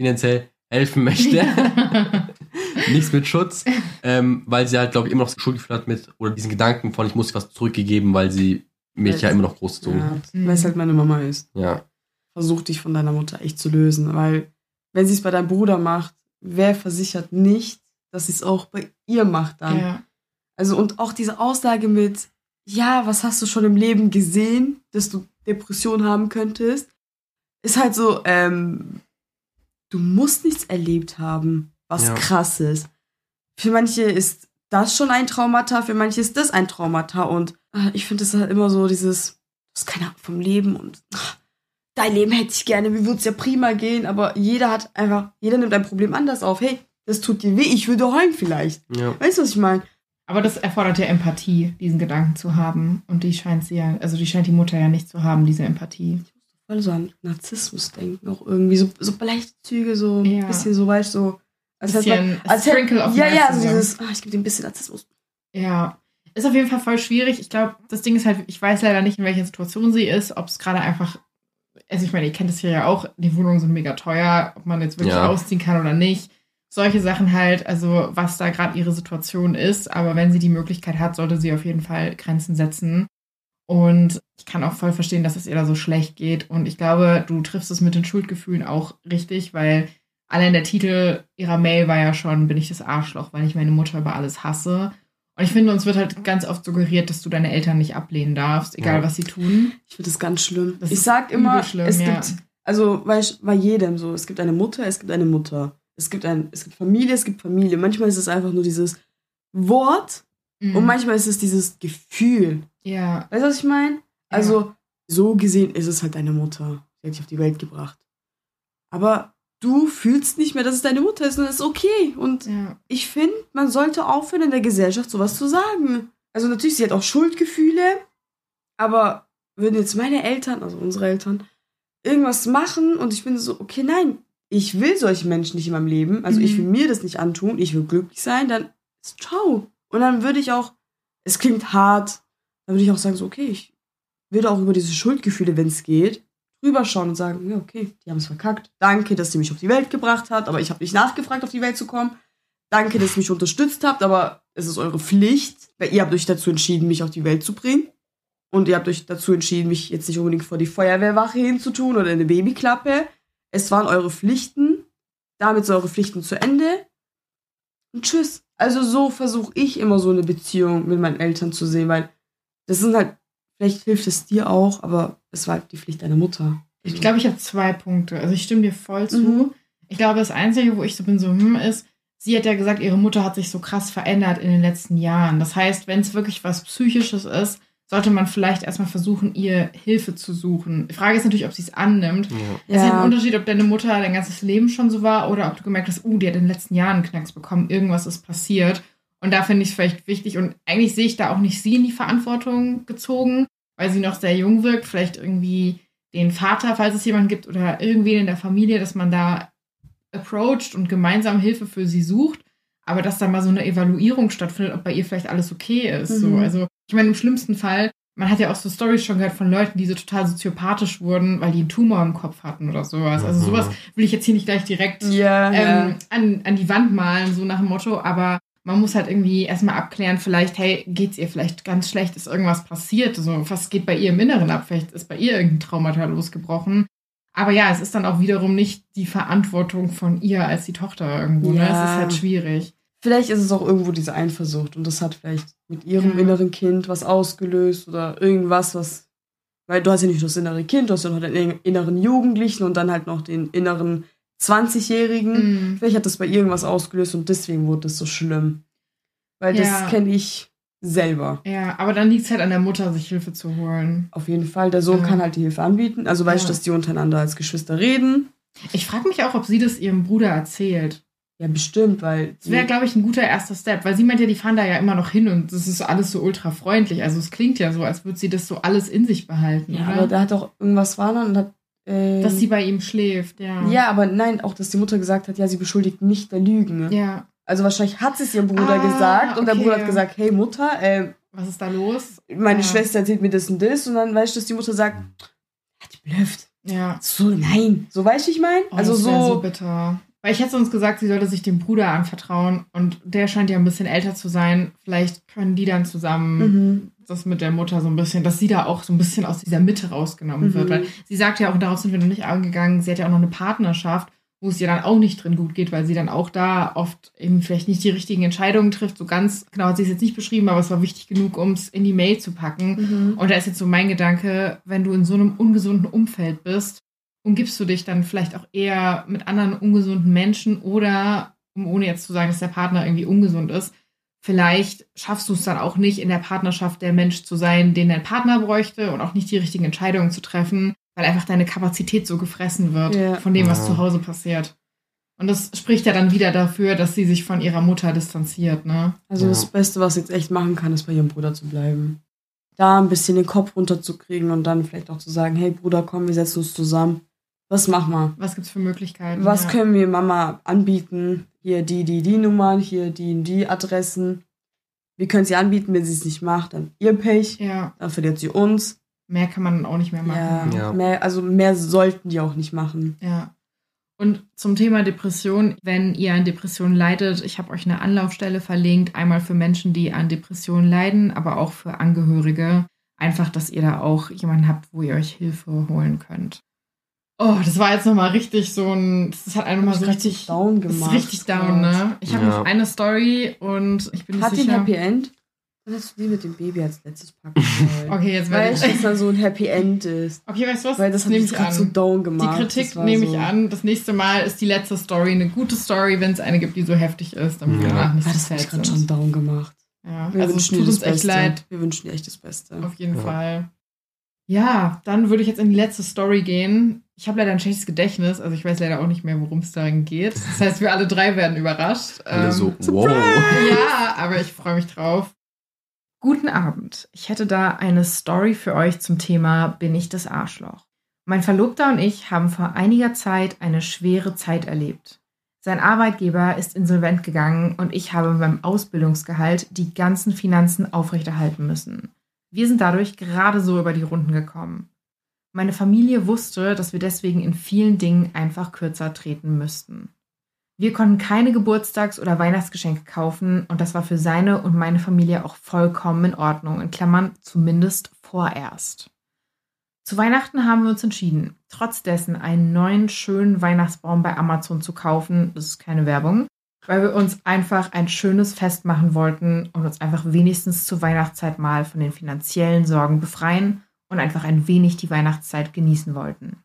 S2: Finanziell helfen möchte. *laughs* Nichts mit Schutz. Ähm, weil sie halt, glaube ich, immer noch Schuldgefühle hat mit, oder diesen Gedanken von, ich muss was zurückgegeben, weil sie mich ja immer noch großgezogen hat.
S3: ja, weil es halt meine Mama ist.
S2: Ja.
S3: Versuch dich von deiner Mutter echt zu lösen, weil wenn sie es bei deinem Bruder macht, wer versichert nicht, dass sie es auch bei ihr macht dann?
S1: ja.
S3: Also und auch diese Aussage mit, ja, was hast du schon im Leben gesehen, dass du Depression haben könntest, ist halt so, ähm, du musst nichts erlebt haben, was
S2: Ja.
S3: krass ist. Für manche ist das schon ein Traumata, für manche ist das ein Traumata und äh, ich finde es halt immer so dieses, du hast keine Ahnung vom Leben und ach, dein Leben hätte ich gerne, mir würde es ja prima gehen, aber jeder hat einfach, jeder nimmt ein Problem anders auf. Hey, das tut dir weh, ich würde heulen vielleicht.
S2: Ja.
S3: Weißt du, was ich meine?
S1: Aber das erfordert ja Empathie, diesen Gedanken zu haben. Und die scheint sie ja, also die scheint die Mutter ja nicht zu haben, diese Empathie.
S3: voll so an Narzissmus denken, auch irgendwie so, so leichte Züge, so
S1: Ja.
S3: ein bisschen so, weißt du, so. Als hätte
S1: Bisschen
S3: man, als hätte, ja, ja, so
S1: Narcissism.
S3: dieses, ah, ich gebe dir ein bisschen Narzissmus.
S1: Ja. Ist auf jeden Fall voll schwierig. Ich glaube, das Ding ist halt, ich weiß leider nicht, in welcher Situation sie ist, ob es gerade einfach, also ich meine, ihr kennt es hier ja auch, die Wohnungen sind mega teuer, ob man jetzt wirklich
S2: Ja.
S1: ausziehen kann oder nicht. Solche Sachen halt, also was da gerade ihre Situation ist. Aber wenn sie die Möglichkeit hat, sollte sie auf jeden Fall Grenzen setzen. Und ich kann auch voll verstehen, dass es ihr da so schlecht geht. Und ich glaube, du triffst es mit den Schuldgefühlen auch richtig, weil allein der Titel ihrer Mail war ja schon, bin ich das Arschloch, weil ich meine Mutter über alles hasse. Und ich finde, uns wird halt ganz oft suggeriert, dass du deine Eltern nicht ablehnen darfst, egal
S2: Ja.
S1: was sie tun.
S3: Ich finde das ganz schlimm.
S1: Das
S3: ich sag immer,
S1: schlimm,
S3: es
S1: ja.
S3: gibt, also, weißt bei jedem so, es gibt eine Mutter, es gibt eine Mutter. Es gibt ein, es gibt Familie, es gibt Familie. Manchmal ist es einfach nur dieses Wort,
S1: Mhm.
S3: Und manchmal ist es dieses Gefühl.
S1: Ja.
S3: Weißt du, was ich meine? Also, so gesehen ist es halt deine Mutter. Sie hat dich auf die Welt gebracht. Aber du fühlst nicht mehr, dass es deine Mutter ist und das ist okay. Und
S1: Ja.
S3: ich finde, man sollte aufhören, in der Gesellschaft sowas zu sagen. Also natürlich, sie hat auch Schuldgefühle, aber würden jetzt meine Eltern, also unsere Eltern, irgendwas machen und ich bin so, okay, nein, ich will solche Menschen nicht in meinem Leben, also ich
S1: Mhm.
S3: will mir das nicht antun, ich will glücklich sein, dann ist ciao. Und dann würde ich auch, es klingt hart, dann würde ich auch sagen, so, okay, ich würde auch über diese Schuldgefühle, wenn es geht, rüberschauen und sagen, ja, okay, die haben es verkackt. Danke, dass sie mich auf die Welt gebracht hat, aber ich habe nicht nachgefragt, auf die Welt zu kommen. Danke, dass ihr mich unterstützt habt, aber es ist eure Pflicht, weil ihr habt euch dazu entschieden, mich auf die Welt zu bringen. Und ihr habt euch dazu entschieden, mich jetzt nicht unbedingt vor die Feuerwehrwache hinzutun oder in eine Babyklappe. Es waren eure Pflichten. Damit sind eure Pflichten zu Ende. Und tschüss. Also so versuche ich immer so eine Beziehung mit meinen Eltern zu sehen, weil das sind halt, vielleicht hilft es dir auch, aber es war halt die Pflicht deiner Mutter.
S1: Ich glaube, ich habe zwei Punkte. Also ich stimme dir voll zu.
S3: Mhm.
S1: Ich glaube, das Einzige, wo ich so bin, so, hm, ist, sie hat ja gesagt, ihre Mutter hat sich so krass verändert in den letzten Jahren. Das heißt, wenn es wirklich was Psychisches ist, sollte man vielleicht erstmal versuchen, ihr Hilfe zu suchen. Die Frage ist natürlich, ob sie es annimmt.
S2: Ja.
S1: Es ist halt ein Unterschied, ob deine Mutter dein ganzes Leben schon so war oder ob du gemerkt hast, uh, die hat in den letzten Jahren einen Knacks bekommen, irgendwas ist passiert. Und da finde ich es vielleicht wichtig und eigentlich sehe ich da auch nicht sie in die Verantwortung gezogen, weil sie noch sehr jung wirkt, vielleicht irgendwie den Vater, falls es jemanden gibt, oder irgendwen in der Familie, dass man da approacht und gemeinsam Hilfe für sie sucht, aber dass da mal so eine Evaluierung stattfindet, ob bei ihr vielleicht alles okay ist. So,
S3: Mhm.
S1: also ich meine, im schlimmsten Fall, man hat ja auch so Stories schon gehört von Leuten, die so total soziopathisch wurden, weil die einen Tumor im Kopf hatten oder sowas. Also
S2: Mhm.
S1: sowas will ich jetzt hier nicht gleich direkt
S3: Ja,
S1: ähm, an, an die Wand malen, so nach dem Motto, aber man muss halt irgendwie erstmal abklären, vielleicht, hey, geht's ihr vielleicht ganz schlecht, ist irgendwas passiert, so, was geht bei ihr im Inneren ab, vielleicht ist bei ihr irgendein Traumata losgebrochen. Aber ja, es ist dann auch wiederum nicht die Verantwortung von ihr als die Tochter irgendwo, ne? Es
S3: Ja.
S1: ist halt schwierig.
S3: Vielleicht ist es auch irgendwo diese Eifersucht und das hat vielleicht mit ihrem
S1: Ja.
S3: inneren Kind was ausgelöst oder irgendwas, was. Weil du hast ja nicht nur das innere Kind, du hast ja noch den inneren Jugendlichen und dann halt noch den inneren 20-Jährigen.
S1: Mhm.
S3: Vielleicht hat das bei irgendwas ausgelöst und deswegen wurde es so schlimm. Weil
S1: Ja.
S3: das kenne ich selber.
S1: Ja, aber dann liegt es halt an der Mutter, sich Hilfe zu holen.
S3: Auf jeden Fall. Der Sohn
S1: Ja.
S3: kann halt die Hilfe anbieten. Also weißt du,
S1: Ja.
S3: dass die untereinander als Geschwister reden.
S1: Ich frage mich auch, ob sie das ihrem Bruder erzählt.
S3: Ja, bestimmt, weil.
S1: Das wäre, glaube ich, ein guter erster Step, weil sie meint ja, die fahren da ja immer noch hin und das ist alles so ultra freundlich. Also es klingt ja so, als würde sie das so alles in sich behalten,
S3: ja,
S1: oder?
S3: aber da hat auch irgendwas war dann und hat. Äh,
S1: Dass sie bei ihm schläft, ja.
S3: ja, aber nein, auch dass die Mutter gesagt hat, ja, sie beschuldigt mich der Lügen.
S1: Ja.
S3: Also wahrscheinlich hat sie es ihrem Bruder
S1: Ah,
S3: gesagt und der
S1: okay.
S3: Bruder hat gesagt, hey Mutter, äh,
S1: Was ist da los?
S3: meine
S1: Ja.
S3: Schwester erzählt mir das und das und dann weißt du, dass die Mutter sagt, ja, die blöfft.
S1: Ja.
S3: So, nein. So weißt du, ich meine?
S1: Oh,
S3: also
S1: das
S3: so,
S1: so bitter. Weil ich hätte sonst gesagt, sie sollte sich dem Bruder anvertrauen und der scheint ja ein bisschen älter zu sein. Vielleicht können die dann zusammen
S3: Mhm.
S1: Das mit der Mutter so ein bisschen, dass sie da auch so ein bisschen aus dieser Mitte rausgenommen
S3: Mhm.
S1: wird. Weil sie sagt ja auch, darauf sind wir noch nicht angegangen, sie hat ja auch noch eine Partnerschaft, wo es ihr dann auch nicht drin gut geht, weil sie dann auch da oft eben vielleicht nicht die richtigen Entscheidungen trifft. So ganz genau hat sie es jetzt nicht beschrieben, aber es war wichtig genug, um es in die Mail zu packen.
S3: Mhm.
S1: Und da ist jetzt so mein Gedanke, wenn du in so einem ungesunden Umfeld bist, umgibst du dich dann vielleicht auch eher mit anderen ungesunden Menschen oder, um ohne jetzt zu sagen, dass der Partner irgendwie ungesund ist, vielleicht schaffst du es dann auch nicht, in der Partnerschaft der Mensch zu sein, den dein Partner bräuchte und auch nicht die richtigen Entscheidungen zu treffen, weil einfach deine Kapazität so gefressen wird
S3: Ja.
S1: von dem, was
S2: Ja.
S1: zu Hause passiert. Und das spricht ja dann wieder dafür, dass sie sich von ihrer Mutter distanziert, ne?
S3: Also
S2: Ja.
S3: das Beste, was sie jetzt echt machen kann, ist bei ihrem Bruder zu bleiben. Da ein bisschen den Kopf runterzukriegen und dann vielleicht auch zu sagen, hey Bruder, komm, wir setzen uns zusammen. Was machen wir?
S1: Was gibt's für Möglichkeiten?
S3: Was
S1: ja.
S3: können wir Mama anbieten? Hier die, die, die Nummern, hier die, die Adressen. Wir können sie anbieten, wenn sie es nicht macht, dann ihr Pech.
S1: Ja,
S3: Dann verliert sie uns.
S1: mehr kann man auch nicht mehr machen.
S3: Ja,
S2: Ja.
S3: Mehr, also mehr sollten die auch nicht machen.
S1: Ja. Und zum Thema Depression, wenn ihr an Depressionen leidet, ich habe euch eine Anlaufstelle verlinkt, einmal für Menschen, die an Depressionen leiden, aber auch für Angehörige. Einfach, dass ihr da auch jemanden habt, wo ihr euch Hilfe holen könnt. Oh, das war jetzt nochmal richtig so ein, das hat einen mal so richtig,
S3: down
S1: das
S3: gemacht.
S1: ist richtig down, ne? Ich habe
S2: Ja.
S1: noch eine Story und ich bin nicht
S3: Hat die ein
S1: sicher.
S3: Happy End? Dann hast du die mit dem Baby als letztes packen *laughs* sollen.
S1: Okay, jetzt werde
S3: Weil
S1: ich.
S3: dass dann so ein Happy End ist.
S1: Okay, weißt du was?
S3: Weil das hat
S1: nehme ich
S3: gerade
S1: an.
S3: so down
S1: Die
S3: gemacht.
S1: Kritik
S3: Das war
S1: nehme
S3: so,
S1: ich an. Das nächste Mal ist die letzte Story eine gute Story, wenn es eine gibt, die so heftig ist, damit wir
S2: Ja.
S1: danach nicht
S3: Ah,
S1: so
S3: das hat mich
S1: sad
S3: gerade schon down gemacht.
S1: Ja,
S3: Wir
S1: also es
S3: wünschen
S1: tut
S3: dir das
S1: uns echt
S3: Beste.
S1: leid.
S3: Wir wünschen dir echt das Beste.
S1: Auf jeden
S2: Ja.
S1: Fall. Ja, dann würde ich jetzt in die letzte Story gehen. Ich habe leider ein schlechtes Gedächtnis, also ich weiß leider auch nicht mehr, worum es darin geht. Das heißt, wir alle drei werden überrascht.
S2: Alle
S1: Ähm,
S2: so, wow.
S1: Ja, aber ich freue mich drauf. Guten Abend. Ich hätte da eine Story für euch zum Thema Bin ich das Arschloch? Mein Verlobter und ich haben vor einiger Zeit eine schwere Zeit erlebt. Sein Arbeitgeber ist insolvent gegangen und ich habe beim Ausbildungsgehalt die ganzen Finanzen aufrechterhalten müssen. Wir sind dadurch gerade so über die Runden gekommen. Meine Familie wusste, dass wir deswegen in vielen Dingen einfach kürzer treten müssten. Wir konnten keine Geburtstags- oder Weihnachtsgeschenke kaufen und das war für seine und meine Familie auch vollkommen in Ordnung, in Klammern zumindest vorerst. Zu Weihnachten haben wir uns entschieden, trotz dessen einen neuen schönen Weihnachtsbaum bei Amazon zu kaufen, das ist keine Werbung, weil wir uns einfach ein schönes Fest machen wollten und uns einfach wenigstens zur Weihnachtszeit mal von den finanziellen Sorgen befreien und einfach ein wenig die Weihnachtszeit genießen wollten.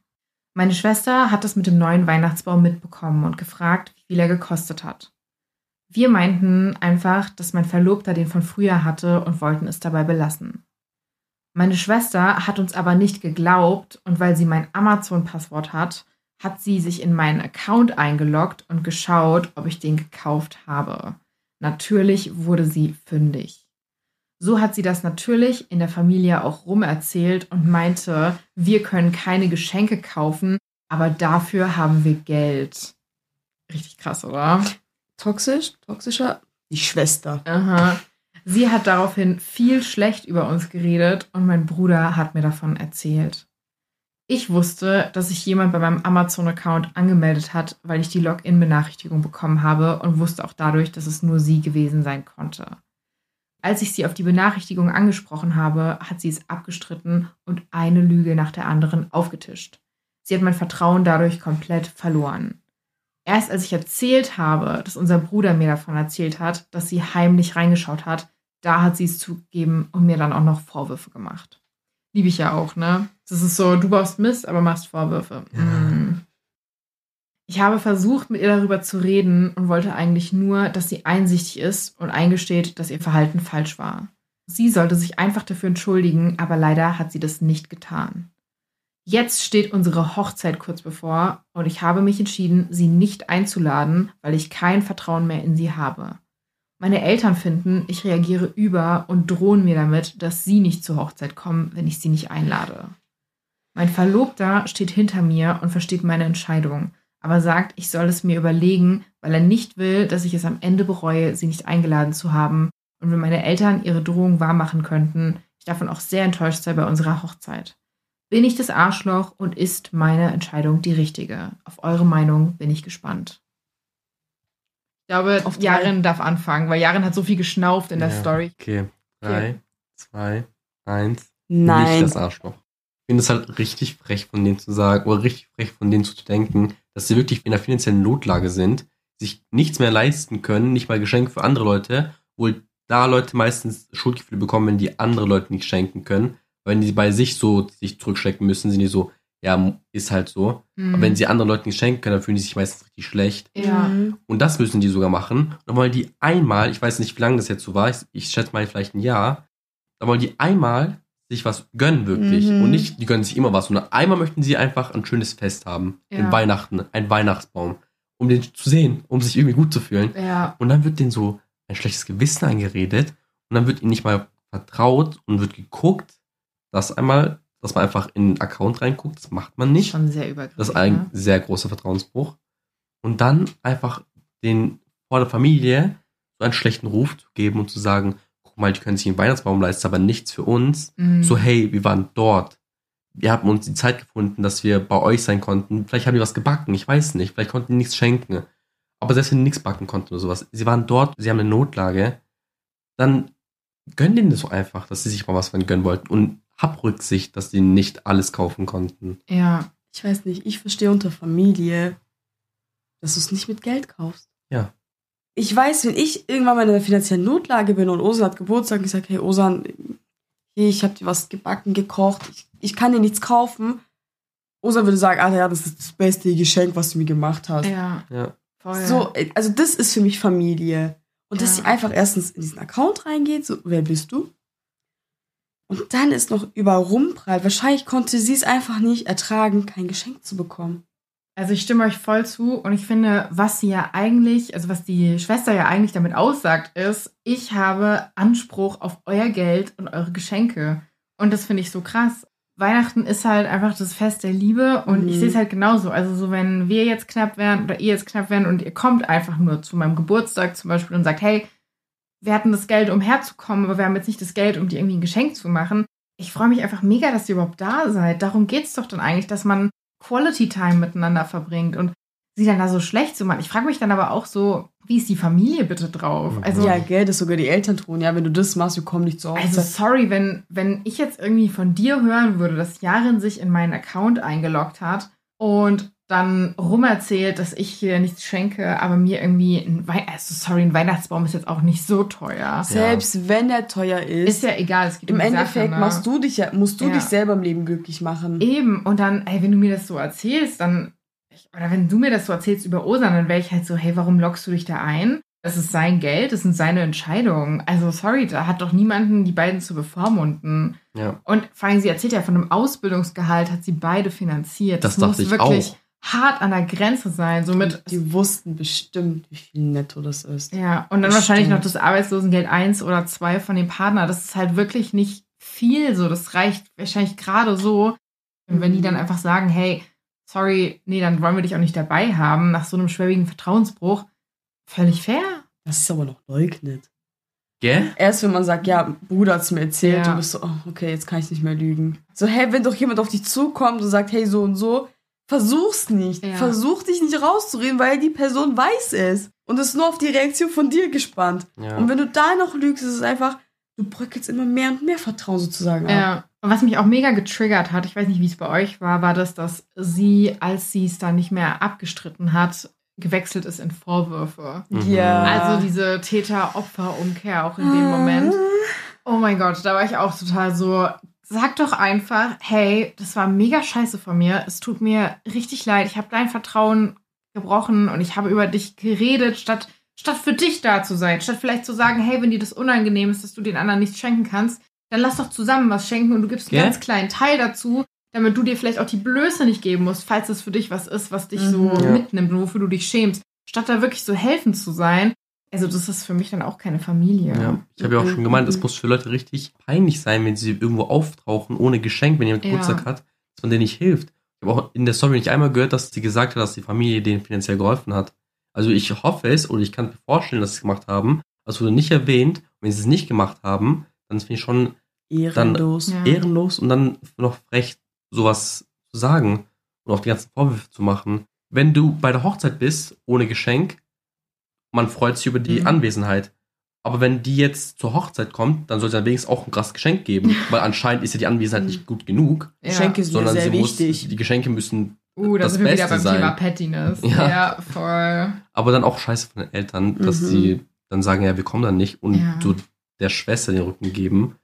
S1: Meine Schwester hat das mit dem neuen Weihnachtsbaum mitbekommen und gefragt, wie viel er gekostet hat. Wir meinten einfach, dass mein Verlobter den von früher hatte und wollten es dabei belassen. Meine Schwester hat uns aber nicht geglaubt und weil sie mein Amazon-Passwort hat, hat sie sich in meinen Account eingeloggt und geschaut, ob ich den gekauft habe. Natürlich wurde sie fündig. So hat sie das natürlich in der Familie auch rumerzählt und meinte, wir können keine Geschenke kaufen, aber dafür haben wir Geld. Richtig krass, oder?
S3: Toxisch? Toxischer? Die Schwester.
S1: Aha. Sie hat daraufhin viel schlecht über uns geredet und mein Bruder hat mir davon erzählt. Ich wusste, dass sich jemand bei meinem Amazon-Account angemeldet hat, weil ich die Login-Benachrichtigung bekommen habe und wusste auch dadurch, dass es nur sie gewesen sein konnte. Als ich sie auf die Benachrichtigung angesprochen habe, hat sie es abgestritten und eine Lüge nach der anderen aufgetischt. Sie hat mein Vertrauen dadurch komplett verloren. Erst als ich erzählt habe, dass unser Bruder mir davon erzählt hat, dass sie heimlich reingeschaut hat, da hat sie es zugegeben und mir dann auch noch Vorwürfe gemacht. Liebe ich ja auch, ne? Das ist so, du baust Mist, aber machst Vorwürfe.
S2: Ja.
S1: Mm. Ich habe versucht, mit ihr darüber zu reden und wollte eigentlich nur, dass sie einsichtig ist und eingesteht, dass ihr Verhalten falsch war. Sie sollte sich einfach dafür entschuldigen, aber leider hat sie das nicht getan. Jetzt steht unsere Hochzeit kurz bevor und ich habe mich entschieden, sie nicht einzuladen, weil ich kein Vertrauen mehr in sie habe. Meine Eltern finden, ich reagiere über und drohen mir damit, dass sie nicht zur Hochzeit kommen, wenn ich sie nicht einlade. Mein Verlobter steht hinter mir und versteht meine Entscheidung, aber sagt, ich soll es mir überlegen, weil er nicht will, dass ich es am Ende bereue, sie nicht eingeladen zu haben und wenn meine Eltern ihre Drohung wahrmachen könnten, ich davon auch sehr enttäuscht sei bei unserer Hochzeit. Bin ich das Arschloch und ist meine Entscheidung die richtige? Auf eure Meinung bin ich gespannt. Ich glaube,
S3: Auf.
S1: Jaren darf anfangen, weil Jaren hat so viel geschnauft in der
S2: Ja.
S1: Story.
S2: Okay. Drei, zwei, eins.
S3: Nein.
S2: Nicht das Arschloch. Ich finde es halt richtig frech von denen zu sagen, oder richtig frech von denen zu denken, dass sie wirklich in einer finanziellen Notlage sind, sich nichts mehr leisten können, nicht mal Geschenke für andere Leute, wohl da Leute meistens Schuldgefühle bekommen, wenn die andere Leute nicht schenken können. Weil Wenn die bei sich so sich zurückstecken müssen, sind die so, ja, ist halt so.
S1: Mhm.
S2: Aber wenn sie anderen Leuten nicht schenken können, dann fühlen die sich meistens richtig schlecht.
S1: Ja.
S3: Mhm.
S2: Und das müssen die sogar machen. Und dann wollen die einmal, ich weiß nicht, wie lange das jetzt so war, ich, ich schätze mal vielleicht ein Jahr, da wollen die einmal sich was gönnen wirklich.
S3: Mhm.
S2: Und nicht, die gönnen sich immer was, sondern einmal möchten sie einfach ein schönes Fest haben.
S1: Ja.
S2: In Weihnachten, ein Weihnachtsbaum. Um den zu sehen, um sich irgendwie gut zu fühlen.
S1: Ja.
S2: Und dann wird denen so ein schlechtes Gewissen eingeredet. Und dann wird ihnen nicht mal vertraut und wird geguckt, dass einmal, dass man einfach in den Account reinguckt. Das macht man nicht.
S1: Schon sehr übergriffig.
S2: Das ist ein
S1: ne?
S2: sehr großer Vertrauensbruch. Und dann einfach den vor der Familie so einen schlechten Ruf zu geben und zu sagen, guck mal, die können sich einen Weihnachtsbaum leisten, aber nichts für uns.
S1: Mhm.
S2: So, hey, wir waren dort. Wir haben uns die Zeit gefunden, dass wir bei euch sein konnten. Vielleicht haben die was gebacken, ich weiß nicht. Vielleicht konnten die nichts schenken. Aber selbst wenn die nichts backen konnten oder sowas, sie waren dort, sie haben eine Notlage, dann gönn denen das so einfach, dass sie sich mal was von gönnen wollten. Und hab Rücksicht, dass die nicht alles kaufen konnten.
S1: Ja.
S3: Ich weiß nicht, ich verstehe unter Familie, dass du es nicht mit Geld kaufst.
S2: Ja.
S3: Ich weiß, wenn ich irgendwann mal in einer finanziellen Notlage bin und Osan hat Geburtstag und ich sage, hey Osan, ich habe dir was gebacken, gekocht, ich, ich kann dir nichts kaufen. Osan würde sagen, Alter, ja, das ist das beste Geschenk, was du mir gemacht hast.
S1: Ja.
S2: Ja.
S1: Voll.
S3: So, äh, also das ist für mich Familie. Und dass
S1: Ja.
S3: sie einfach erstens in diesen Account reingeht, so, wer bist du? Und dann ist noch überrumpelt. Wahrscheinlich konnte sie es einfach nicht ertragen, kein Geschenk zu bekommen.
S1: Also ich stimme euch voll zu und ich finde, was sie ja eigentlich, also was die Schwester ja eigentlich damit aussagt, ist, ich habe Anspruch auf euer Geld und eure Geschenke. Und das finde ich so krass. Weihnachten ist halt einfach das Fest der Liebe und
S3: Mhm.
S1: ich sehe es halt genauso. Also so, wenn wir jetzt knapp wären oder ihr jetzt knapp wären und ihr kommt einfach nur zu meinem Geburtstag zum Beispiel und sagt, hey, wir hatten das Geld, um herzukommen, aber wir haben jetzt nicht das Geld, um dir irgendwie ein Geschenk zu machen. Ich freue mich einfach mega, dass ihr überhaupt da seid. Darum geht's doch dann eigentlich, dass man Quality Time miteinander verbringt und sie dann da so schlecht zu machen. Ich frage mich dann aber auch so, wie ist die Familie bitte drauf?
S2: Mhm.
S1: Also,
S3: ja, gell, das sogar die Eltern tun. Ja, wenn du das machst, wir kommen nicht zur
S1: also
S3: Hochzeit.
S1: sorry, wenn, wenn ich jetzt irgendwie von dir hören würde, dass Jarin sich in meinen Account eingeloggt hat und dann rumerzählt, dass ich hier nichts schenke, aber mir irgendwie ein Wei also sorry, ein Weihnachtsbaum ist jetzt auch nicht so teuer.
S3: Selbst wenn er teuer ist,
S1: Ist ja egal, es geht
S3: im
S1: um
S3: Endeffekt
S1: Sache, ne?
S3: machst du dich ja, musst du
S1: Ja.
S3: dich selber im Leben glücklich machen.
S1: Eben, und dann, ey, wenn du mir das so erzählst, dann, ich, oder wenn du mir das so erzählst über Osan, dann wäre ich halt so, hey, warum lockst du dich da ein? Das ist sein Geld, das sind seine Entscheidungen. Also, sorry, da hat doch niemanden die beiden zu bevormunden.
S2: Ja.
S1: Und vor allem, sie erzählt ja von einem Ausbildungsgehalt, hat sie beide finanziert.
S2: Das dachte
S1: muss
S2: ich
S1: wirklich
S2: auch.
S1: Hart an der Grenze sein. Somit,
S3: Die wussten bestimmt, wie viel netto das ist.
S1: ja, und dann
S3: Das
S1: wahrscheinlich noch das Arbeitslosengeld 1 oder 2 von dem Partner. Das ist halt wirklich nicht viel so. Das reicht wahrscheinlich gerade so. Und wenn die dann
S3: Mhm.
S1: einfach sagen, hey, sorry, nee, dann wollen wir dich auch nicht dabei haben, nach so einem schwerwiegenden Vertrauensbruch, völlig fair.
S3: Das ist aber noch leugnet.
S2: Gell?
S3: Erst wenn man sagt, ja, Bruder hat's mir erzählt,
S1: Ja.
S3: du bist so, oh, okay, jetzt kann ich nicht mehr lügen. So, hey, wenn doch jemand auf dich zukommt und sagt, hey, so und so, versuch's nicht.
S1: Ja.
S3: Versuch dich nicht rauszureden, weil die Person weiß es. Und ist nur auf die Reaktion von dir gespannt.
S2: Ja.
S3: Und wenn du da noch lügst, ist es einfach, du bröckelst immer mehr und mehr Vertrauen sozusagen ab.
S1: Ja. Und was mich auch mega getriggert hat, ich weiß nicht, wie es bei euch war, war das, dass sie, als sie es dann nicht mehr abgestritten hat, gewechselt ist in Vorwürfe.
S2: Mhm.
S3: Ja.
S1: Also diese Täter-Opfer-Umkehr auch in dem Moment. Oh mein Gott, da war ich auch total so. Sag doch einfach, hey, das war mega scheiße von mir. Es tut mir richtig leid. Ich habe dein Vertrauen gebrochen und ich habe über dich geredet, statt, statt für dich da zu sein. Statt vielleicht zu sagen, hey, wenn dir das unangenehm ist, dass du den anderen nichts schenken kannst, dann lass doch zusammen was schenken und du gibst einen
S2: Gell?
S1: ganz kleinen Teil dazu, damit du dir vielleicht auch die Blöße nicht geben musst, falls es für dich was ist, was dich so
S3: Mhm.
S2: Ja.
S1: mitnimmt und wofür du dich schämst. Statt da wirklich so helfen zu sein. Also das ist für mich dann auch keine Familie.
S2: Ja. Ich habe ja auch schon gemeint, es muss für Leute richtig peinlich sein, wenn sie irgendwo auftauchen ohne Geschenk, wenn jemand
S1: Ja.
S2: Geburtstag hat, dass man denen nicht hilft. Ich habe auch in der Story nicht einmal gehört, dass sie gesagt hat, dass die Familie denen finanziell geholfen hat. Also ich hoffe es oder ich kann mir vorstellen, dass sie es gemacht haben. Das wurde nicht erwähnt. Und wenn sie es nicht gemacht haben, dann finde ich schon
S3: Ehrenlos.
S1: Ja.
S2: ehrenlos und dann noch frech sowas zu sagen und auch die ganzen Vorwürfe zu machen. Wenn du bei der Hochzeit bist, ohne Geschenk, man freut sich über die
S1: Mhm.
S2: Anwesenheit. Aber wenn die jetzt zur Hochzeit kommt, dann sollte dann wenigstens auch ein krasses Geschenk geben, *laughs* weil anscheinend ist ja die Anwesenheit
S3: Mhm.
S2: nicht gut genug,
S1: Ja.
S3: Geschenke sind
S2: sondern
S3: sehr
S2: sie muss,
S3: wichtig.
S2: die Geschenke müssen,
S1: Uh, da
S2: das
S1: sind wir wieder
S2: Beste
S1: beim
S2: sein.
S1: Thema Pettiness.
S2: Ja.
S1: Ja, voll.
S2: aber dann auch scheiße von den Eltern, dass
S3: Mhm.
S2: sie dann sagen, ja, wir kommen dann nicht und
S1: Ja.
S2: so der Schwester den Rücken geben,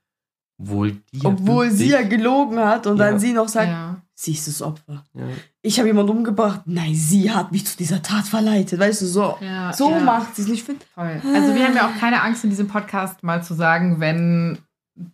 S2: obwohl die
S3: Obwohl sie ja gelogen hat und dann sie noch sagt,
S1: Ja.
S3: Sie ist das Opfer.
S2: ja.
S3: Ich habe jemanden umgebracht. Nein, sie hat mich zu dieser Tat verleitet. Weißt du, so,
S1: Ja,
S3: so
S1: ja.
S3: macht sie es nicht. Ich find,
S1: Voll. Also wir haben ja auch keine Angst in diesem Podcast mal zu sagen, wenn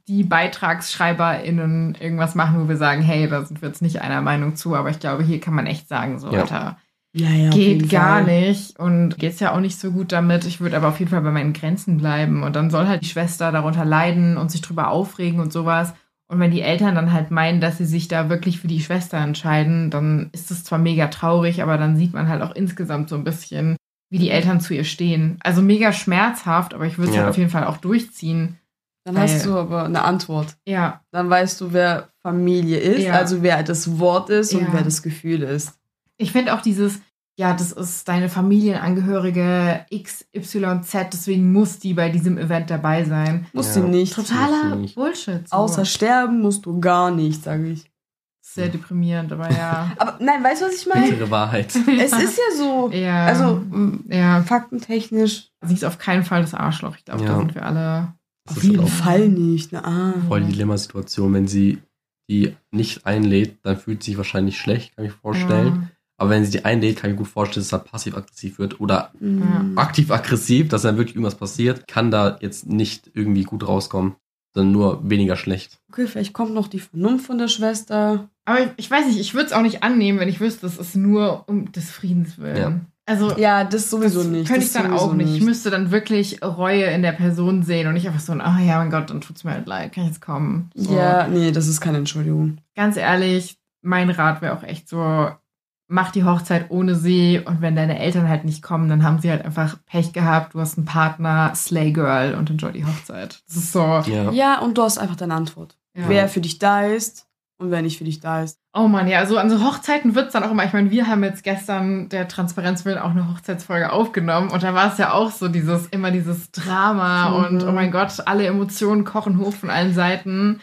S1: die BeitragsschreiberInnen irgendwas machen, wo wir sagen, hey, da sind wir jetzt nicht einer Meinung zu, aber ich glaube, hier kann man echt sagen, so,
S2: Ja.
S1: Alter, geht gar
S3: Fall.
S1: nicht und geht's ja auch nicht so gut damit. Ich würde aber auf jeden Fall bei meinen Grenzen bleiben und dann soll halt die Schwester darunter leiden und sich drüber aufregen und sowas. Und wenn die Eltern dann halt meinen, dass sie sich da wirklich für die Schwester entscheiden, dann ist es zwar mega traurig, aber dann sieht man halt auch insgesamt so ein bisschen, wie die Eltern zu ihr stehen. Also mega schmerzhaft, aber ich würde es
S2: Ja.
S1: halt auf jeden Fall auch durchziehen.
S3: Dann
S1: Weil-
S3: hast du aber eine Antwort.
S1: Ja,
S3: Dann weißt du, wer Familie ist,
S1: Ja.
S3: also wer das Wort ist und
S1: Ja.
S3: wer das Gefühl ist.
S1: ich finde auch dieses, ja, das ist deine Familienangehörige XYZ, deswegen muss die bei diesem Event dabei sein.
S3: Muss
S2: Ja.
S3: sie nicht.
S1: Totaler
S2: nicht.
S1: Bullshit. So.
S3: Außer sterben musst du gar nicht, sage ich.
S1: Sehr deprimierend, aber ja. *laughs*
S3: Aber nein, weißt du, was ich meine?
S2: Bittere Wahrheit. *laughs*
S3: es ist ja so.
S1: ja.
S3: Also,
S1: ja,
S3: faktentechnisch
S1: sie ist auf keinen Fall das Arschloch. Ich glaube, da
S2: Ja.
S1: sind wir alle.
S2: Das
S3: auf jeden Fall nicht. Na, ah.
S2: voll die Dilemmasituation. Wenn sie die nicht einlädt, dann fühlt sie sich wahrscheinlich schlecht, kann ich mir vorstellen. Aber wenn sie die einlädt, kann ich mir gut vorstellen, dass er passiv-aggressiv wird oder
S3: Mhm.
S2: aktiv-aggressiv, dass dann wirklich irgendwas passiert, kann da jetzt nicht irgendwie gut rauskommen, sondern nur weniger schlecht.
S3: Okay, vielleicht kommt noch die Vernunft von der Schwester.
S1: Aber ich, ich weiß nicht, ich würde es auch nicht annehmen, wenn ich wüsste, es ist nur um des Friedens willen.
S2: Ja.
S1: Also
S3: Ja, das sowieso
S1: das
S3: nicht.
S1: Könnte
S3: das
S1: ich dann auch nicht. Ich müsste dann wirklich Reue in der Person sehen und nicht einfach so ein, ah ja, mein Gott, dann tut's mir halt leid, kann ich jetzt kommen. So.
S3: Ja, nee, das ist keine Entschuldigung.
S1: Ganz ehrlich, mein Rat wäre auch echt so, mach die Hochzeit ohne sie und wenn deine Eltern halt nicht kommen, dann haben sie halt einfach Pech gehabt, du hast einen Partner, Slay Girl und enjoy die Hochzeit. Das ist so.
S2: Ja.
S3: Ja, und du hast einfach deine Antwort.
S1: Ja.
S3: Wer für dich da ist und wer nicht für dich da ist.
S1: Oh Mann, ja, also an so Hochzeiten wird's dann auch immer, ich meine, wir haben jetzt gestern der Transparenz willen auch eine Hochzeitsfolge aufgenommen und da war es ja auch so dieses, immer dieses Drama
S3: Mhm.
S1: und oh mein Gott, alle Emotionen kochen hoch von allen Seiten.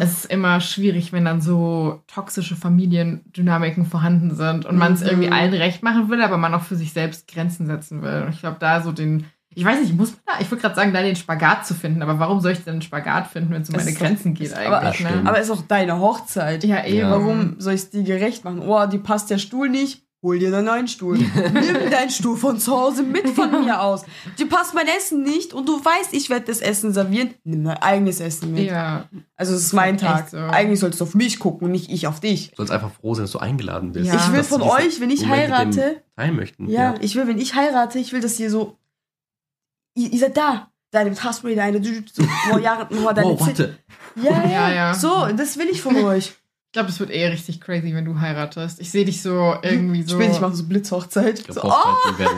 S1: Es ist immer schwierig, wenn dann so toxische Familiendynamiken vorhanden sind und man es
S3: Mhm.
S1: irgendwie allen recht machen will, aber man auch für sich selbst Grenzen setzen will. Und ich glaube, da so den, ich weiß nicht, muss man da, ich würde gerade sagen, da den Spagat zu finden, aber warum soll ich denn einen Spagat finden, wenn es um meine
S3: ist doch-
S1: Grenzen geht
S3: aber-
S1: eigentlich?
S2: Das
S1: ne?
S3: Aber ist auch deine Hochzeit.
S1: ja, eben.
S2: Ja.
S3: Warum soll ich es dir gerecht machen? Oh, die passt der Stuhl nicht. Hol dir einen neuen Stuhl. *laughs* Nimm deinen Stuhl von zu Hause mit von *laughs* mir aus. Dir passt mein Essen nicht und du weißt, ich werde das Essen servieren. Nimm dein eigenes Essen mit.
S1: Ja,
S3: Also es ist mein Tag.
S1: so.
S3: Eigentlich sollst du auf mich gucken und nicht ich auf dich.
S2: Du sollst einfach froh sein, dass du eingeladen bist.
S1: Ja.
S3: ich will
S2: Dass
S3: von euch, wenn ich
S2: Moment
S3: heirate,
S2: teilen möchten.
S3: ja, ich will, wenn ich heirate, ich will, dass ihr so, ihr, ihr seid da. Deine Haarspray, deine, so, oh, Jahre, oh, deine
S2: Wow,
S3: Zit-
S2: warte.
S3: Ja, ja,
S1: Ja, ja.
S3: So, das will ich von euch.
S1: ich glaube, *laughs* es wird eher richtig crazy, wenn du heiratest. Ich sehe dich so irgendwie so.
S3: Später, ich mache so Blitzhochzeit.
S2: Ich
S3: So,
S2: glaube,
S3: oh,
S2: werden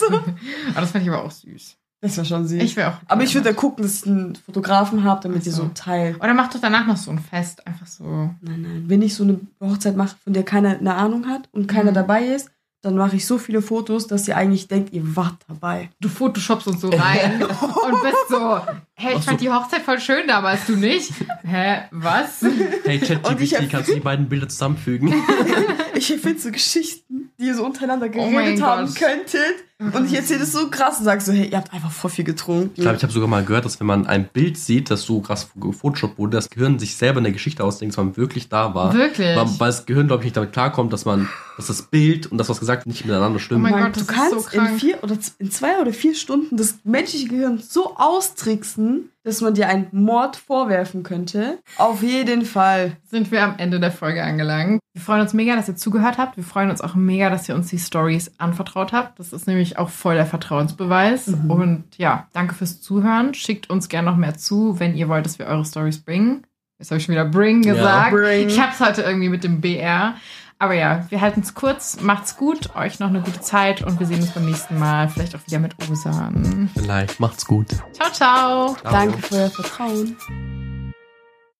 S3: so.
S1: Aber das fand ich aber auch süß.
S3: Das war schon süß.
S1: Ich wäre auch.
S3: Aber ich würde da gucken, dass ich einen Fotografen habe, damit
S1: Ach
S3: ihr
S1: so.
S3: so teilt.
S1: Oder mach doch danach noch so ein Fest. Einfach so.
S3: Nein, nein. Wenn ich so eine Hochzeit mache, von der keiner eine Ahnung hat und keiner
S1: Mhm.
S3: dabei ist, dann mache ich so viele Fotos, dass ihr eigentlich denkt, ihr wart dabei.
S1: Du photoshopst uns so *laughs* rein und bist so, hey, ich
S2: Ach so.
S1: fand die Hochzeit voll schön damals, du nicht? Hä, was?
S2: Hey, ChatGPT, kannst du die beiden Bilder zusammenfügen? *laughs*
S3: Ich erfinde so Geschichten, die ihr so untereinander
S1: Oh
S3: geredet haben
S1: Gott.
S3: könntet. Und ich erzähle das so krass und sage so, hey, ihr habt einfach voll viel getrunken.
S2: Ich glaube, ich habe sogar mal gehört, dass wenn man ein Bild sieht, das so krass gefotoshoppt wurde, das Gehirn sich selber eine Geschichte ausdenkt, dass man wirklich da war.
S1: Wirklich?
S2: Weil, weil das Gehirn, glaube ich, nicht damit klarkommt, dass man, dass das Bild und das, was gesagt wird, nicht miteinander
S1: Oh
S2: stimmen.
S1: mein
S3: Mann,
S1: Gott,
S3: du kannst
S1: so
S3: in
S1: krank.
S3: vier oder in zwei oder vier Stunden das menschliche Gehirn so austricksen, dass man dir einen Mord vorwerfen könnte. Auf jeden Fall.
S1: sind wir am Ende der Folge angelangt. Wir freuen uns mega, dass ihr zugehört habt. Wir freuen uns auch mega, dass ihr uns die Stories anvertraut habt. Das ist nämlich auch voll der Vertrauensbeweis.
S3: Mhm.
S1: Und ja, danke fürs Zuhören. Schickt uns gerne noch mehr zu, wenn ihr wollt, dass wir eure Stories bringen. Jetzt habe ich schon wieder bring
S2: Ja.
S1: gesagt.
S3: Bring.
S1: Ich habe es heute irgendwie mit dem BR. Aber ja, wir halten es kurz. Macht's gut. Euch noch eine gute Zeit. Und wir sehen uns beim nächsten Mal. Vielleicht auch wieder mit Osan.
S2: Vielleicht. Macht's gut.
S1: Ciao, ciao.
S2: Ciao.
S3: Danke für euer Vertrauen.